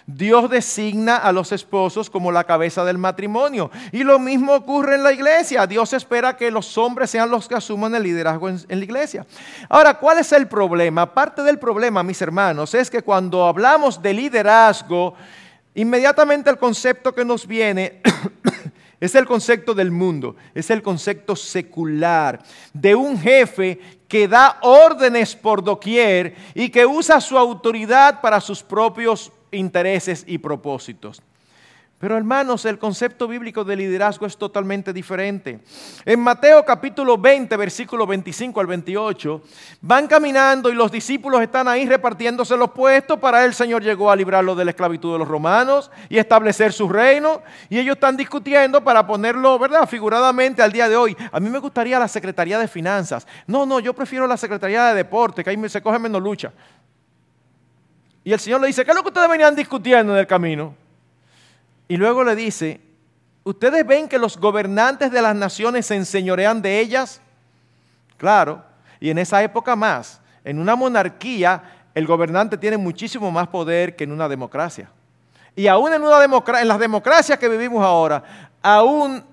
Dios designa a los esposos como la cabeza del matrimonio. Y lo mismo ocurre en la iglesia. Dios espera que los hombres sean los que asuman el liderazgo en, la iglesia. Ahora, ¿cuál es el problema? Parte del problema, mis hermanos, es que cuando hablamos de liderazgo, inmediatamente el concepto que nos viene es el concepto del mundo, es el concepto secular, de un jefe que da órdenes por doquier y que usa su autoridad para sus propios intereses y propósitos. Pero hermanos, el concepto bíblico de liderazgo es totalmente diferente. En Mateo capítulo 20, versículo 25 al 28, van caminando y los discípulos están ahí repartiéndose los puestos. Para el Señor llegó a librarlo de la esclavitud de los romanos y establecer su reino. Y ellos están discutiendo para ponerlo, ¿verdad? Figuradamente al día de hoy. A mí me gustaría la Secretaría de Finanzas. No, no, yo prefiero la Secretaría de Deporte, que ahí se coge menos lucha. Y el Señor le dice, ¿qué es lo que ustedes venían discutiendo en el camino? Y luego le dice, ¿ustedes ven que los gobernantes de las naciones se enseñorean de ellas? Claro, y en esa época más. En una monarquía, el gobernante tiene muchísimo más poder que en una democracia. Y aún en, una en las democracias que vivimos ahora, aún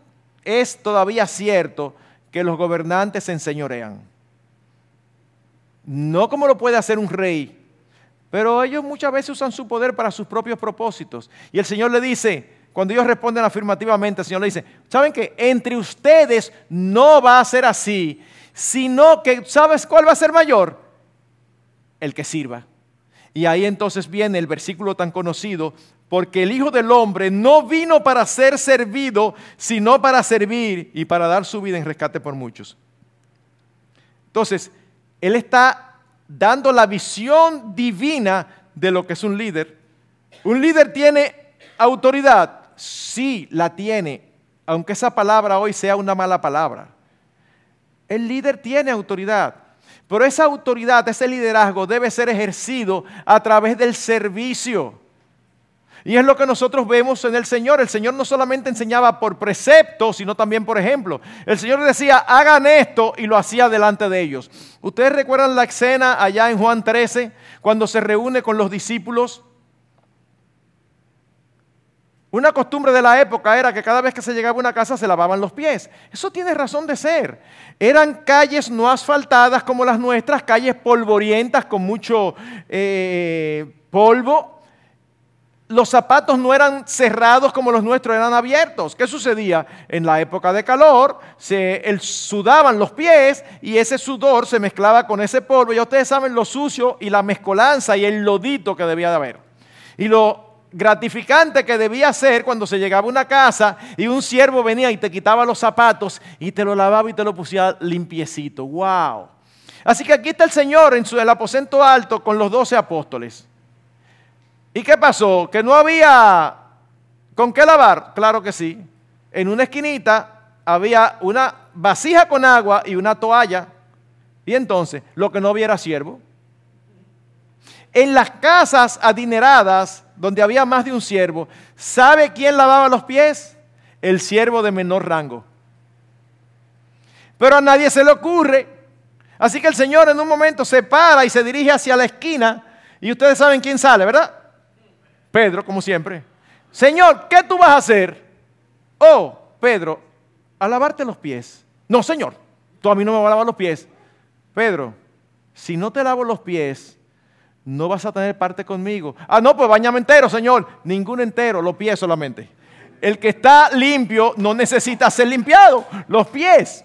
es todavía cierto que los gobernantes se enseñorean. No como lo puede hacer un rey, pero ellos muchas veces usan su poder para sus propios propósitos. Y el Señor le dice, cuando ellos responden afirmativamente, el Señor le dice, ¿saben que entre ustedes no va a ser así, sino que, ¿sabes cuál va a ser mayor? El que sirva. Y ahí entonces viene el versículo tan conocido, porque el Hijo del Hombre no vino para ser servido, sino para servir y para dar su vida en rescate por muchos. Entonces, Él está dando la visión divina de lo que es un líder. ¿Un líder tiene autoridad? Sí, la tiene, aunque esa palabra hoy sea una mala palabra. El líder tiene autoridad, pero esa autoridad, ese liderazgo debe ser ejercido a través del servicio. Y es lo que nosotros vemos en el Señor. El Señor no solamente enseñaba por precepto, sino también por ejemplo. El Señor decía, hagan esto y lo hacía delante de ellos. ¿Ustedes recuerdan la escena allá en Juan 13, cuando se reúne con los discípulos? Una costumbre de la época era que cada vez que se llegaba a una casa se lavaban los pies. Eso tiene razón de ser. Eran calles no asfaltadas como las nuestras, calles polvorientas con mucho eh, polvo los zapatos no eran cerrados como los nuestros, eran abiertos. ¿Qué sucedía? En la época de calor, se sudaban los pies y ese sudor se mezclaba con ese polvo. Ya ustedes saben lo sucio y la mezcolanza y el lodito que debía de haber. Y lo gratificante que debía ser cuando se llegaba a una casa y un siervo venía y te quitaba los zapatos y te lo lavaba y te lo pusía limpiecito. ¡Wow! Así que aquí está el Señor en su el aposento alto con los doce apóstoles. ¿Y qué pasó? ¿Que no había con qué lavar? Claro que sí. En una esquinita había una vasija con agua y una toalla. Y entonces, lo que no había era siervo. En las casas adineradas, donde había más de un siervo, ¿sabe quién lavaba los pies? El siervo de menor rango. Pero a nadie se le ocurre. Así que el Señor en un momento se para y se dirige hacia la esquina. Y ustedes saben quién sale, ¿verdad? Pedro, como siempre. Señor, ¿qué tú vas a hacer? Oh, Pedro, a lavarte los pies. No, Señor, tú a mí no me vas a lavar los pies. Pedro, si no te lavo los pies, no vas a tener parte conmigo. Ah, no, pues bañame entero, Señor. Ningún entero, los pies solamente. El que está limpio no necesita ser limpiado, los pies.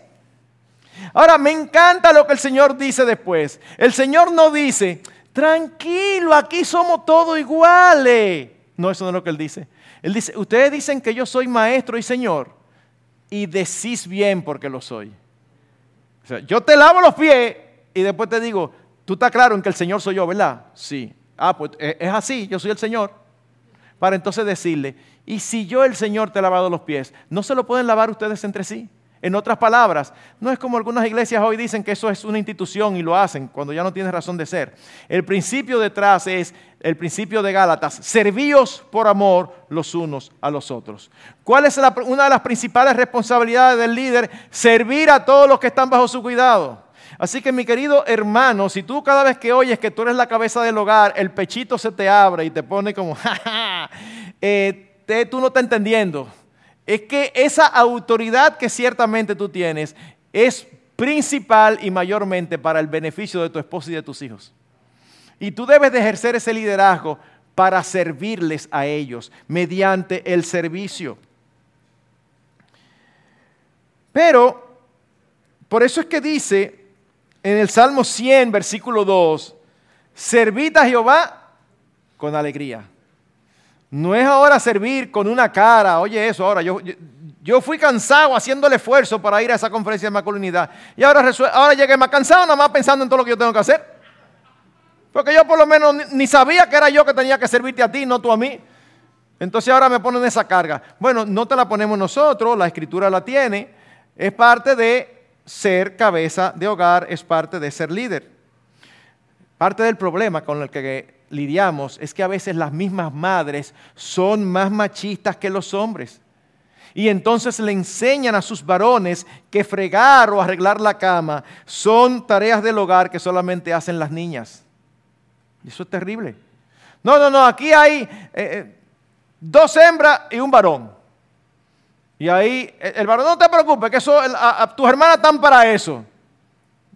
Ahora, me encanta lo que el Señor dice después. El Señor no dice, tranquilo, aquí somos todos iguales. No, eso no es lo que Él dice. Él dice, ustedes dicen que yo soy maestro y Señor y decís bien porque lo soy. O sea, yo te lavo los pies y después te digo, tú estás claro en que el Señor soy yo, ¿verdad? Sí. Ah, pues eh, es así, yo soy el Señor. Para entonces decirle, y si yo el Señor te he lavado los pies, ¿no se lo pueden lavar ustedes entre sí? En otras palabras, no es como algunas iglesias hoy dicen que eso es una institución y lo hacen cuando ya no tiene razón de ser. El principio detrás es el principio de Gálatas, servíos por amor los unos a los otros. ¿Cuál es una de las principales responsabilidades del líder? Servir a todos los que están bajo su cuidado. Así que mi querido hermano, si tú cada vez que oyes que tú eres la cabeza del hogar, el pechito se te abre y te pone como, ja, eh, tú no estás entendiendo es que esa autoridad que ciertamente tú tienes es principal y mayormente para el beneficio de tu esposo y de tus hijos. Y tú debes de ejercer ese liderazgo para servirles a ellos mediante el servicio. Pero, por eso es que dice en el Salmo 100, versículo 2, servid a Jehová con alegría. No es ahora servir con una cara, oye eso, ahora yo, yo, fui cansado haciendo el esfuerzo para ir a esa conferencia de masculinidad y ahora, ahora llegué más cansado nada más pensando en todo lo que yo tengo que hacer. Porque yo por lo menos ni sabía que era yo que tenía que servirte a ti, no tú a mí. Entonces ahora me ponen esa carga. Bueno, no te la ponemos nosotros, la escritura la tiene. Es parte de ser cabeza de hogar, es parte de ser líder. Parte del problema con el que lidiamos es que a veces las mismas madres son más machistas que los hombres. Y entonces le enseñan a sus varones que fregar o arreglar la cama son tareas del hogar que solamente hacen las niñas. Eso es terrible. No, no, no, aquí hay eh, eh, dos hembras y un varón. Y ahí, el, varón no te preocupes, que eso, tus hermanas están para eso.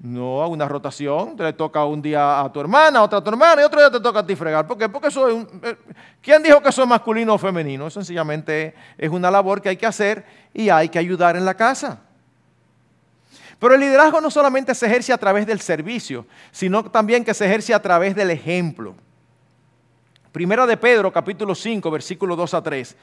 No, una rotación, te le toca un día a tu hermana, otra a tu hermana y otro día te toca a ti fregar. ¿Por qué? Porque eso es un, eh, ¿Quién dijo que eso es masculino o femenino? Sencillamente es una labor que hay que hacer y hay que ayudar en la casa. Pero el liderazgo no solamente se ejerce a través del servicio, sino también que se ejerce a través del ejemplo. Primera de Pedro, capítulo 5, versículo 2 a 3.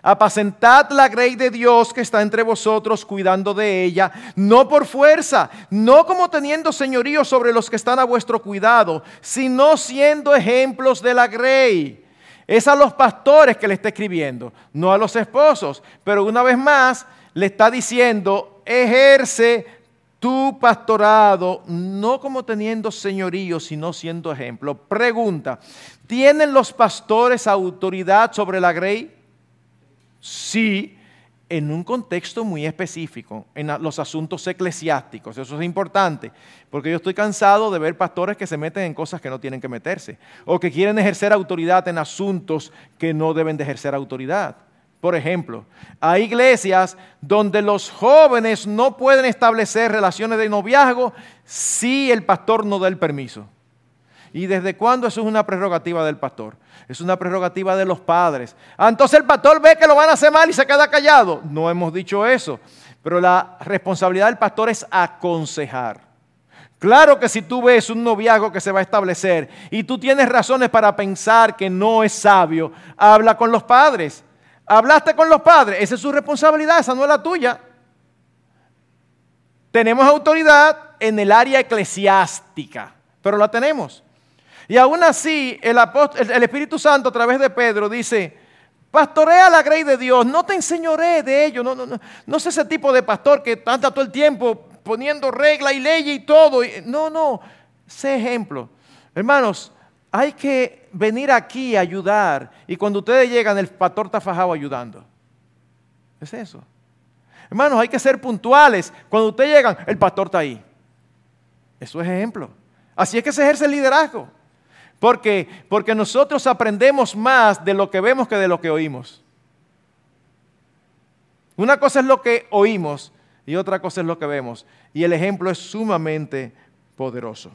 Apacentad la grey de Dios que está entre vosotros, cuidando de ella, no por fuerza, no como teniendo señorío sobre los que están a vuestro cuidado, sino siendo ejemplos de la grey. Es a los pastores que le está escribiendo, no a los esposos. Pero una vez más le está diciendo, ejerce tu pastorado, no como teniendo señorío, sino siendo ejemplo. Pregunta, ¿tienen los pastores autoridad sobre la grey? Sí, en un contexto muy específico, en los asuntos eclesiásticos. Eso es importante, porque yo estoy cansado de ver pastores que se meten en cosas que no tienen que meterse, o que quieren ejercer autoridad en asuntos que no deben de ejercer autoridad. Por ejemplo, hay iglesias donde los jóvenes no pueden establecer relaciones de noviazgo si el pastor no da el permiso. ¿Y desde cuándo eso es una prerrogativa del pastor? Es una prerrogativa de los padres. Ah, entonces el pastor ve que lo van a hacer mal y se queda callado. No hemos dicho eso. Pero la responsabilidad del pastor es aconsejar. Claro que si tú ves un noviazgo que se va a establecer y tú tienes razones para pensar que no es sabio, habla con los padres. Hablaste con los padres, esa es su responsabilidad, esa no es la tuya. Tenemos autoridad en el área eclesiástica, pero la tenemos. Y aún así, el, Espíritu Santo a través de Pedro dice, pastorea la grey de Dios, no te enseñoré de ello, no, no, no, no ese tipo de pastor que anda todo el tiempo poniendo regla y ley y todo. No, no, sé ejemplo. Hermanos, hay que venir aquí a ayudar. Y cuando ustedes llegan, el pastor está fajado ayudando. Es eso. Hermanos, hay que ser puntuales. Cuando ustedes llegan, el pastor está ahí. Eso es ejemplo. Así es que se ejerce el liderazgo. Porque, porque nosotros aprendemos más de lo que vemos que de lo que oímos. Una cosa es lo que oímos y otra cosa es lo que vemos. Y el ejemplo es sumamente poderoso.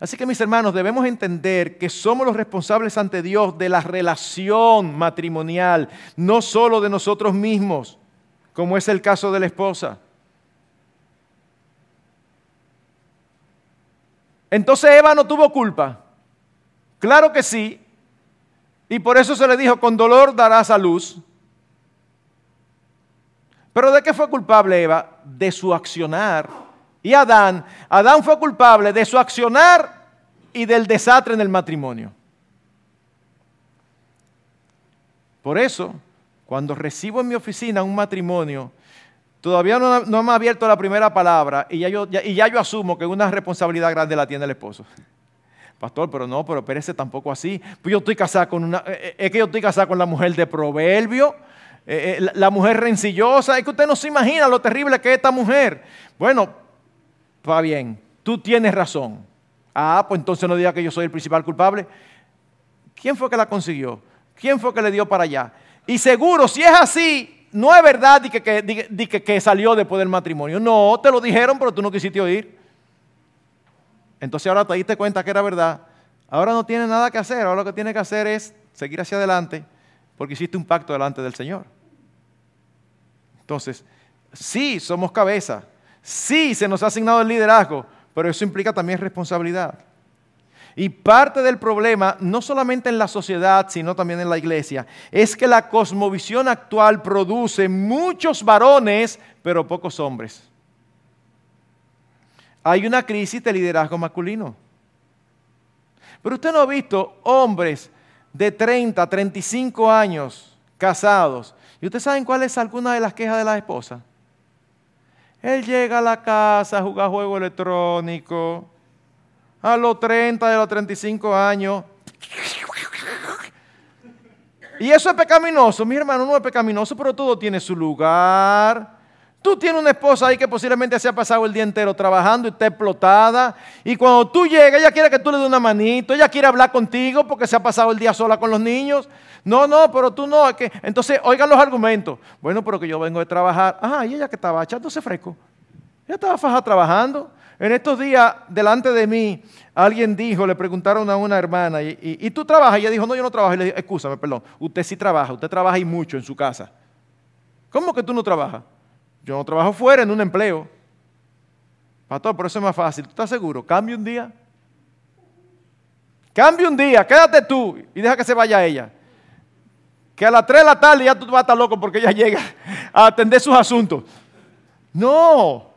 Así que mis hermanos, debemos entender que somos los responsables ante Dios de la relación matrimonial, no solo de nosotros mismos, como es el caso de la esposa. Entonces Eva no tuvo culpa. Claro que sí. Y por eso se le dijo, con dolor darás a luz. Pero ¿de qué fue culpable Eva? De su accionar. Y Adán, Adán fue culpable de su accionar y del desastre en el matrimonio. Por eso, cuando recibo en mi oficina un matrimonio, todavía no, me ha abierto la primera palabra y ya, yo, asumo que una responsabilidad grande la tiene el esposo. Pastor, pero no, pero espérese tampoco así. Pues yo estoy casada con una, eh, eh, es que yo estoy casada con la mujer de proverbio, eh, la, mujer rencillosa. Es que usted no se imagina lo terrible que es esta mujer. Bueno, va bien, tú tienes razón. Ah, pues entonces no diga que yo soy el principal culpable. ¿Quién fue que la consiguió? ¿Quién fue que le dio para allá? Y seguro, si es así, no es verdad de que, que, salió después del matrimonio. No, te lo dijeron, pero tú no quisiste oír. Entonces ahora te diste cuenta que era verdad. Ahora no tiene nada que hacer. Ahora lo que tiene que hacer es seguir hacia adelante porque hiciste un pacto delante del Señor. Entonces, sí, somos cabeza. Sí, se nos ha asignado el liderazgo, pero eso implica también responsabilidad. Y parte del problema, no solamente en la sociedad, sino también en la iglesia, es que la cosmovisión actual produce muchos varones, pero pocos hombres. Hay una crisis de liderazgo masculino. Pero usted no ha visto hombres de 30, 35 años casados. ¿Y ustedes saben cuál es alguna de las quejas de la esposa? Él llega a la casa a jugar juego electrónico, a los 30, de los 35 años. Y eso es pecaminoso. Mi hermano, no es pecaminoso, pero todo tiene su lugar. Tú tienes una esposa ahí que posiblemente se ha pasado el día entero trabajando y está explotada. Y cuando tú llegas, ella quiere que tú le des una manito, ella quiere hablar contigo porque se ha pasado el día sola con los niños. No, no, pero tú no. que... Entonces, oigan los argumentos. Bueno, pero que yo vengo de trabajar. Ah, y ella que estaba echándose fresco. Ella estaba faja trabajando. En estos días, delante de mí, alguien dijo, le preguntaron a una hermana, ¿y, tú trabajas? Y ella dijo, no, yo no trabajo. Y le dije, escúchame, perdón, usted sí trabaja, usted trabaja y mucho en su casa. ¿Cómo que tú no trabajas? Yo no trabajo fuera en un empleo. Pastor, por eso es más fácil. ¿Tú estás seguro? Cambia un día. Cambia un día, quédate tú y deja que se vaya ella. Que a las 3 de la tarde ya tú vas a estar loco porque ella llega a atender sus asuntos. No,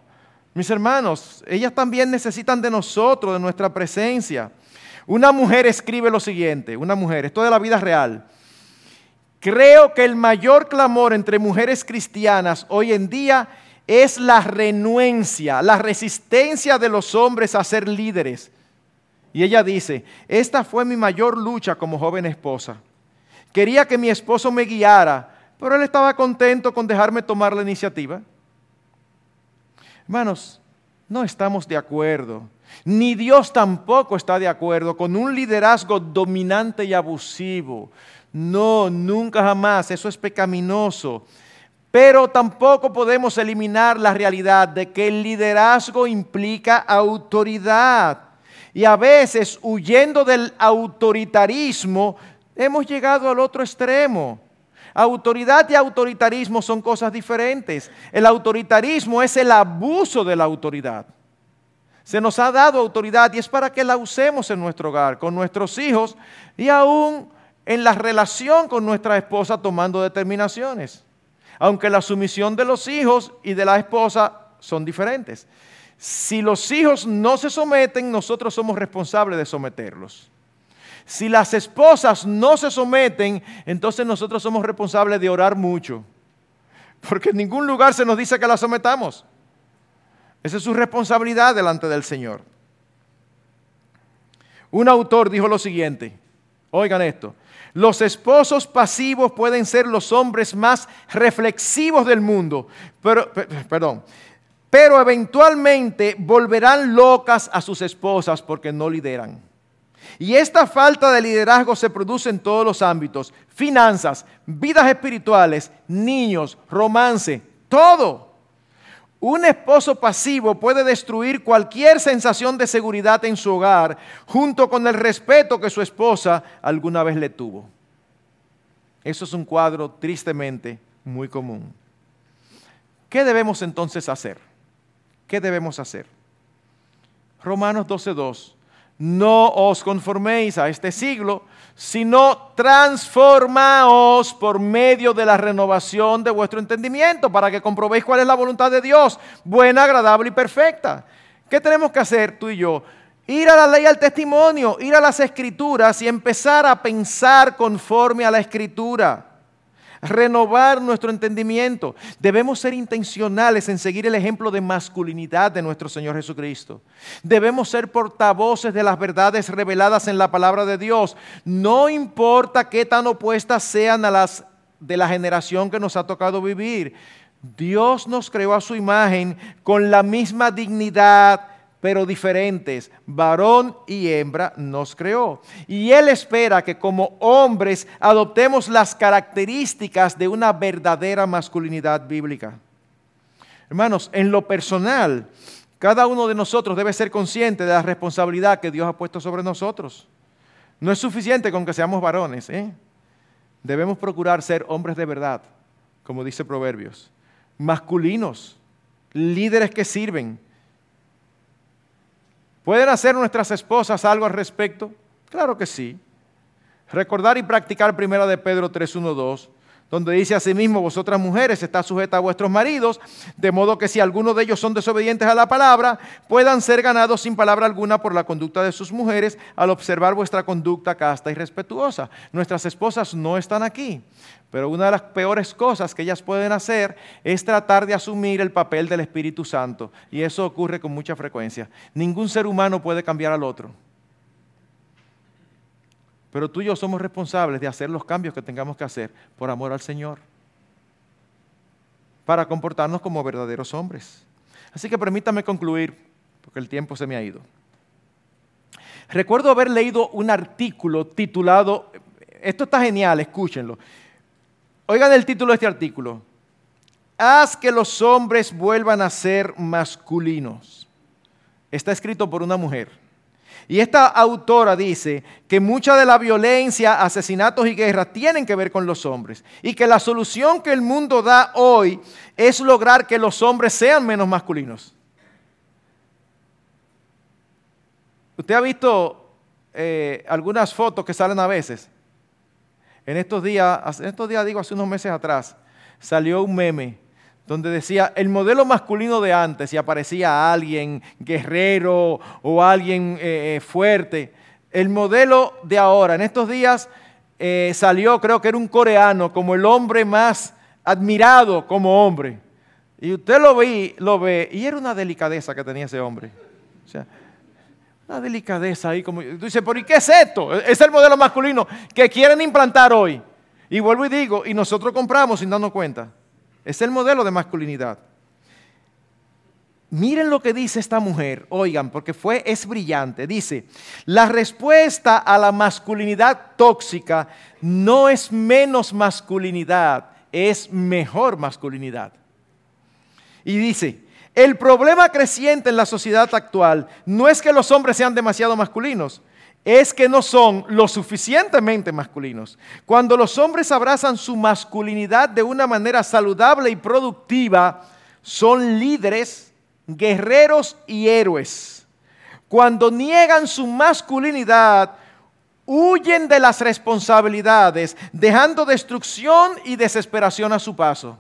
mis hermanos, ellas también necesitan de nosotros, de nuestra presencia. Una mujer escribe lo siguiente, una mujer, esto de la vida real. Creo que el mayor clamor entre mujeres cristianas hoy en día es la renuencia, la resistencia de los hombres a ser líderes. Y ella dice, esta fue mi mayor lucha como joven esposa. Quería que mi esposo me guiara, pero él estaba contento con dejarme tomar la iniciativa. Hermanos, no estamos de acuerdo, ni Dios tampoco está de acuerdo con un liderazgo dominante y abusivo. No, nunca jamás, eso es pecaminoso. Pero tampoco podemos eliminar la realidad de que el liderazgo implica autoridad. Y a veces, huyendo del autoritarismo, hemos llegado al otro extremo. Autoridad y autoritarismo son cosas diferentes. El autoritarismo es el abuso de la autoridad. Se nos ha dado autoridad y es para que la usemos en nuestro hogar, con nuestros hijos y aún en la relación con nuestra esposa tomando determinaciones. Aunque la sumisión de los hijos y de la esposa son diferentes. Si los hijos no se someten, nosotros somos responsables de someterlos. Si las esposas no se someten, entonces nosotros somos responsables de orar mucho. Porque en ningún lugar se nos dice que las sometamos. Esa es su responsabilidad delante del Señor. Un autor dijo lo siguiente, oigan esto, los esposos pasivos pueden ser los hombres más reflexivos del mundo, pero, perdón, pero eventualmente volverán locas a sus esposas porque no lideran. Y esta falta de liderazgo se produce en todos los ámbitos, finanzas, vidas espirituales, niños, romance, todo. Un esposo pasivo puede destruir cualquier sensación de seguridad en su hogar junto con el respeto que su esposa alguna vez le tuvo. Eso es un cuadro tristemente muy común. ¿Qué debemos entonces hacer? ¿Qué debemos hacer? Romanos 12.2. No os conforméis a este siglo, sino transformaos por medio de la renovación de vuestro entendimiento para que comprobéis cuál es la voluntad de Dios, buena, agradable y perfecta. ¿Qué tenemos que hacer tú y yo? Ir a la ley, al testimonio, ir a las escrituras y empezar a pensar conforme a la escritura renovar nuestro entendimiento. Debemos ser intencionales en seguir el ejemplo de masculinidad de nuestro Señor Jesucristo. Debemos ser portavoces de las verdades reveladas en la palabra de Dios. No importa qué tan opuestas sean a las de la generación que nos ha tocado vivir. Dios nos creó a su imagen con la misma dignidad, pero diferentes. Varón y hembra nos creó. Y Él espera que como hombres adoptemos las características de una verdadera masculinidad bíblica. Hermanos, en lo personal, cada uno de nosotros debe ser consciente de la responsabilidad que Dios ha puesto sobre nosotros. No es suficiente con que seamos varones. ¿eh? Debemos procurar ser hombres de verdad, como dice Proverbios. Masculinos, líderes que sirven, ¿Pueden hacer nuestras esposas algo al respecto? Claro que sí. Recordar y practicar primera de Pedro 3.1.2, donde dice asimismo, vosotras mujeres está sujeta a vuestros maridos, de modo que si alguno de ellos son desobedientes a la palabra, puedan ser ganados sin palabra alguna por la conducta de sus mujeres al observar vuestra conducta casta y respetuosa. Nuestras esposas no están aquí, pero una de las peores cosas que ellas pueden hacer es tratar de asumir el papel del Espíritu Santo. Y eso ocurre con mucha frecuencia. Ningún ser humano puede cambiar al otro. Pero tú y yo somos responsables de hacer los cambios que tengamos que hacer por amor al Señor. Para comportarnos como verdaderos hombres. Así que permítame concluir, porque el tiempo se me ha ido. Recuerdo haber leído un artículo titulado, esto está genial, escúchenlo, Oigan el título de este artículo. Haz que los hombres vuelvan a ser masculinos. Está escrito por una mujer. Y esta autora dice que mucha de la violencia, asesinatos y guerras tienen que ver con los hombres. Y que la solución que el mundo da hoy es lograr que los hombres sean menos masculinos. ¿Usted ha visto eh, algunas fotos que salen a veces? En estos días, en estos días digo hace unos meses atrás, salió un meme donde decía el modelo masculino de antes y aparecía alguien guerrero o alguien eh, eh, fuerte. El modelo de ahora, en estos días eh, salió, creo que era un coreano, como el hombre más admirado como hombre. Y usted lo ve, lo ve, y era una delicadeza que tenía ese hombre. Una delicadeza ahí, como tú dices, ¿pero qué es esto? Es el modelo masculino que quieren implantar hoy. Y vuelvo y digo, y nosotros compramos sin darnos cuenta. Es el modelo de masculinidad. Miren lo que dice esta mujer, oigan, porque fue, es brillante. Dice, la respuesta a la masculinidad tóxica no es menos masculinidad, es mejor masculinidad. Y dice, el problema creciente en la sociedad actual no es que los hombres sean demasiado masculinos, es que no son lo suficientemente masculinos. Cuando los hombres abrazan su masculinidad de una manera saludable y productiva, son líderes, guerreros y héroes. Cuando niegan su masculinidad, huyen de las responsabilidades, dejando destrucción y desesperación a su paso.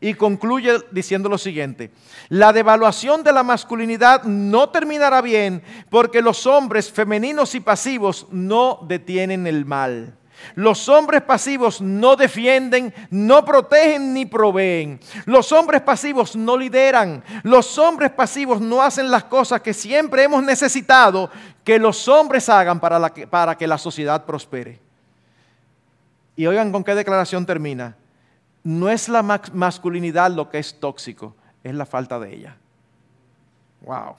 Y concluye diciendo lo siguiente, la devaluación de la masculinidad no terminará bien porque los hombres femeninos y pasivos no detienen el mal. Los hombres pasivos no defienden, no protegen ni proveen. Los hombres pasivos no lideran. Los hombres pasivos no hacen las cosas que siempre hemos necesitado que los hombres hagan para, que, la sociedad prospere. Y oigan con qué declaración termina. No es la masculinidad lo que es tóxico, es la falta de ella. Wow.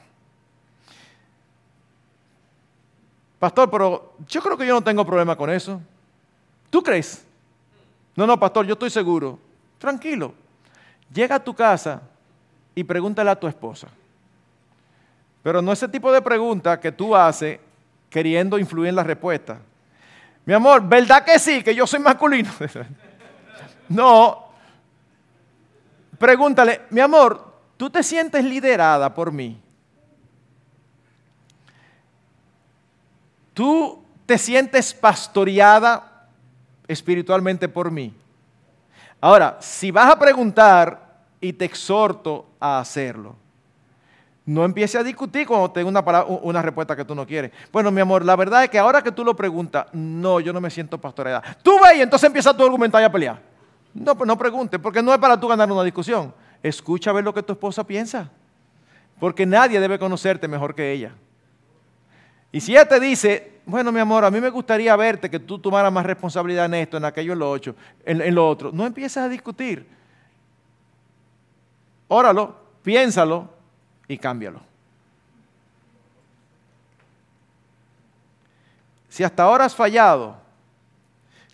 Pastor, pero yo creo que yo no tengo problema con eso. ¿Tú crees? No, no, pastor, yo estoy seguro. Tranquilo. Llega a tu casa y pregúntale a tu esposa. Pero no ese tipo de pregunta que tú haces queriendo influir en la respuesta. Mi amor, ¿verdad que sí, que yo soy masculino? no. Pregúntale, mi amor, ¿tú te sientes liderada por mí? ¿Tú te sientes pastoreada espiritualmente por mí. Ahora, si vas a preguntar, y te exhorto a hacerlo, no empieces a discutir cuando tenga una, una respuesta que tú no quieres. Bueno, mi amor, la verdad es que ahora que tú lo preguntas, no, yo no me siento pastoreada. Tú ve y entonces empieza tu argumentar y a pelear. No, no preguntes, porque no es para tú ganar una discusión. Escucha a ver lo que tu esposa piensa. Porque nadie debe conocerte mejor que ella. Y si ella te dice, bueno, mi amor, a mí me gustaría verte que tú tomaras más responsabilidad en esto, en aquello, en lo, otro, en, lo otro, no empieces a discutir. Óralo, piénsalo y cámbialo. Si hasta ahora has fallado,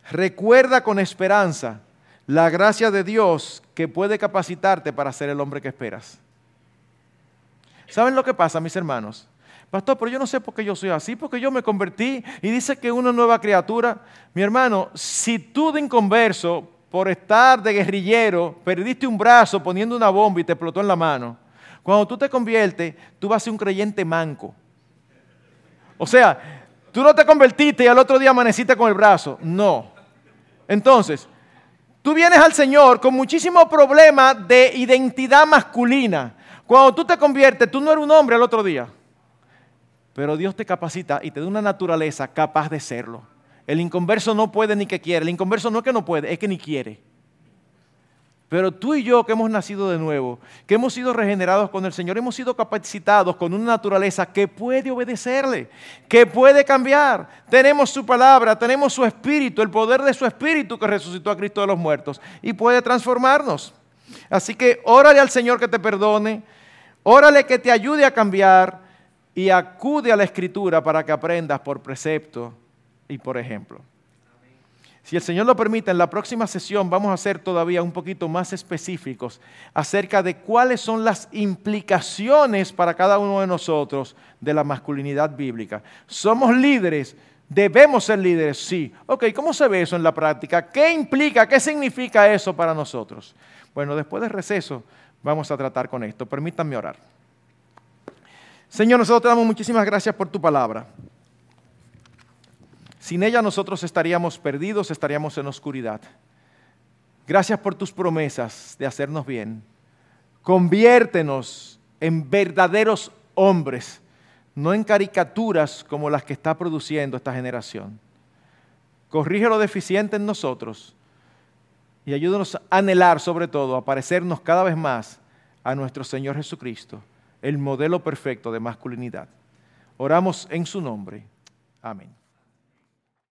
recuerda con esperanza la gracia de Dios que puede capacitarte para ser el hombre que esperas. ¿Saben lo que pasa, mis hermanos? Pastor, pero yo no sé por qué yo soy así, porque yo me convertí y dice que una nueva criatura. Mi hermano, si tú de inconverso, por estar de guerrillero, perdiste un brazo poniendo una bomba y te explotó en la mano, cuando tú te conviertes, tú vas a ser un creyente manco. O sea, tú no te convertiste y al otro día amaneciste con el brazo. No. Entonces, tú vienes al Señor con muchísimos problemas de identidad masculina. Cuando tú te conviertes, tú no eres un hombre al otro día. Pero Dios te capacita y te da una naturaleza capaz de serlo. El inconverso no puede ni que quiere. El inconverso no es que no puede, es que ni quiere. Pero tú y yo que hemos nacido de nuevo, que hemos sido regenerados con el Señor, hemos sido capacitados con una naturaleza que puede obedecerle, que puede cambiar. Tenemos su palabra, tenemos su espíritu, el poder de su espíritu que resucitó a Cristo de los muertos y puede transformarnos. Así que órale al Señor que te perdone, órale que te ayude a cambiar y acude a la escritura para que aprendas por precepto y por ejemplo. Si el Señor lo permite, en la próxima sesión vamos a ser todavía un poquito más específicos acerca de cuáles son las implicaciones para cada uno de nosotros de la masculinidad bíblica. ¿Somos líderes? ¿Debemos ser líderes? Sí. Ok, ¿cómo se ve eso en la práctica? ¿Qué implica? ¿Qué significa eso para nosotros? Bueno, después del receso vamos a tratar con esto. Permítanme orar. Señor, nosotros te damos muchísimas gracias por tu palabra. Sin ella nosotros estaríamos perdidos, estaríamos en oscuridad. Gracias por tus promesas de hacernos bien. Conviértenos en verdaderos hombres, no en caricaturas como las que está produciendo esta generación. Corrige lo deficiente en nosotros y ayúdanos a anhelar sobre todo, a parecernos cada vez más a nuestro Señor Jesucristo el modelo perfecto de masculinidad. Oramos en su nombre. Amén.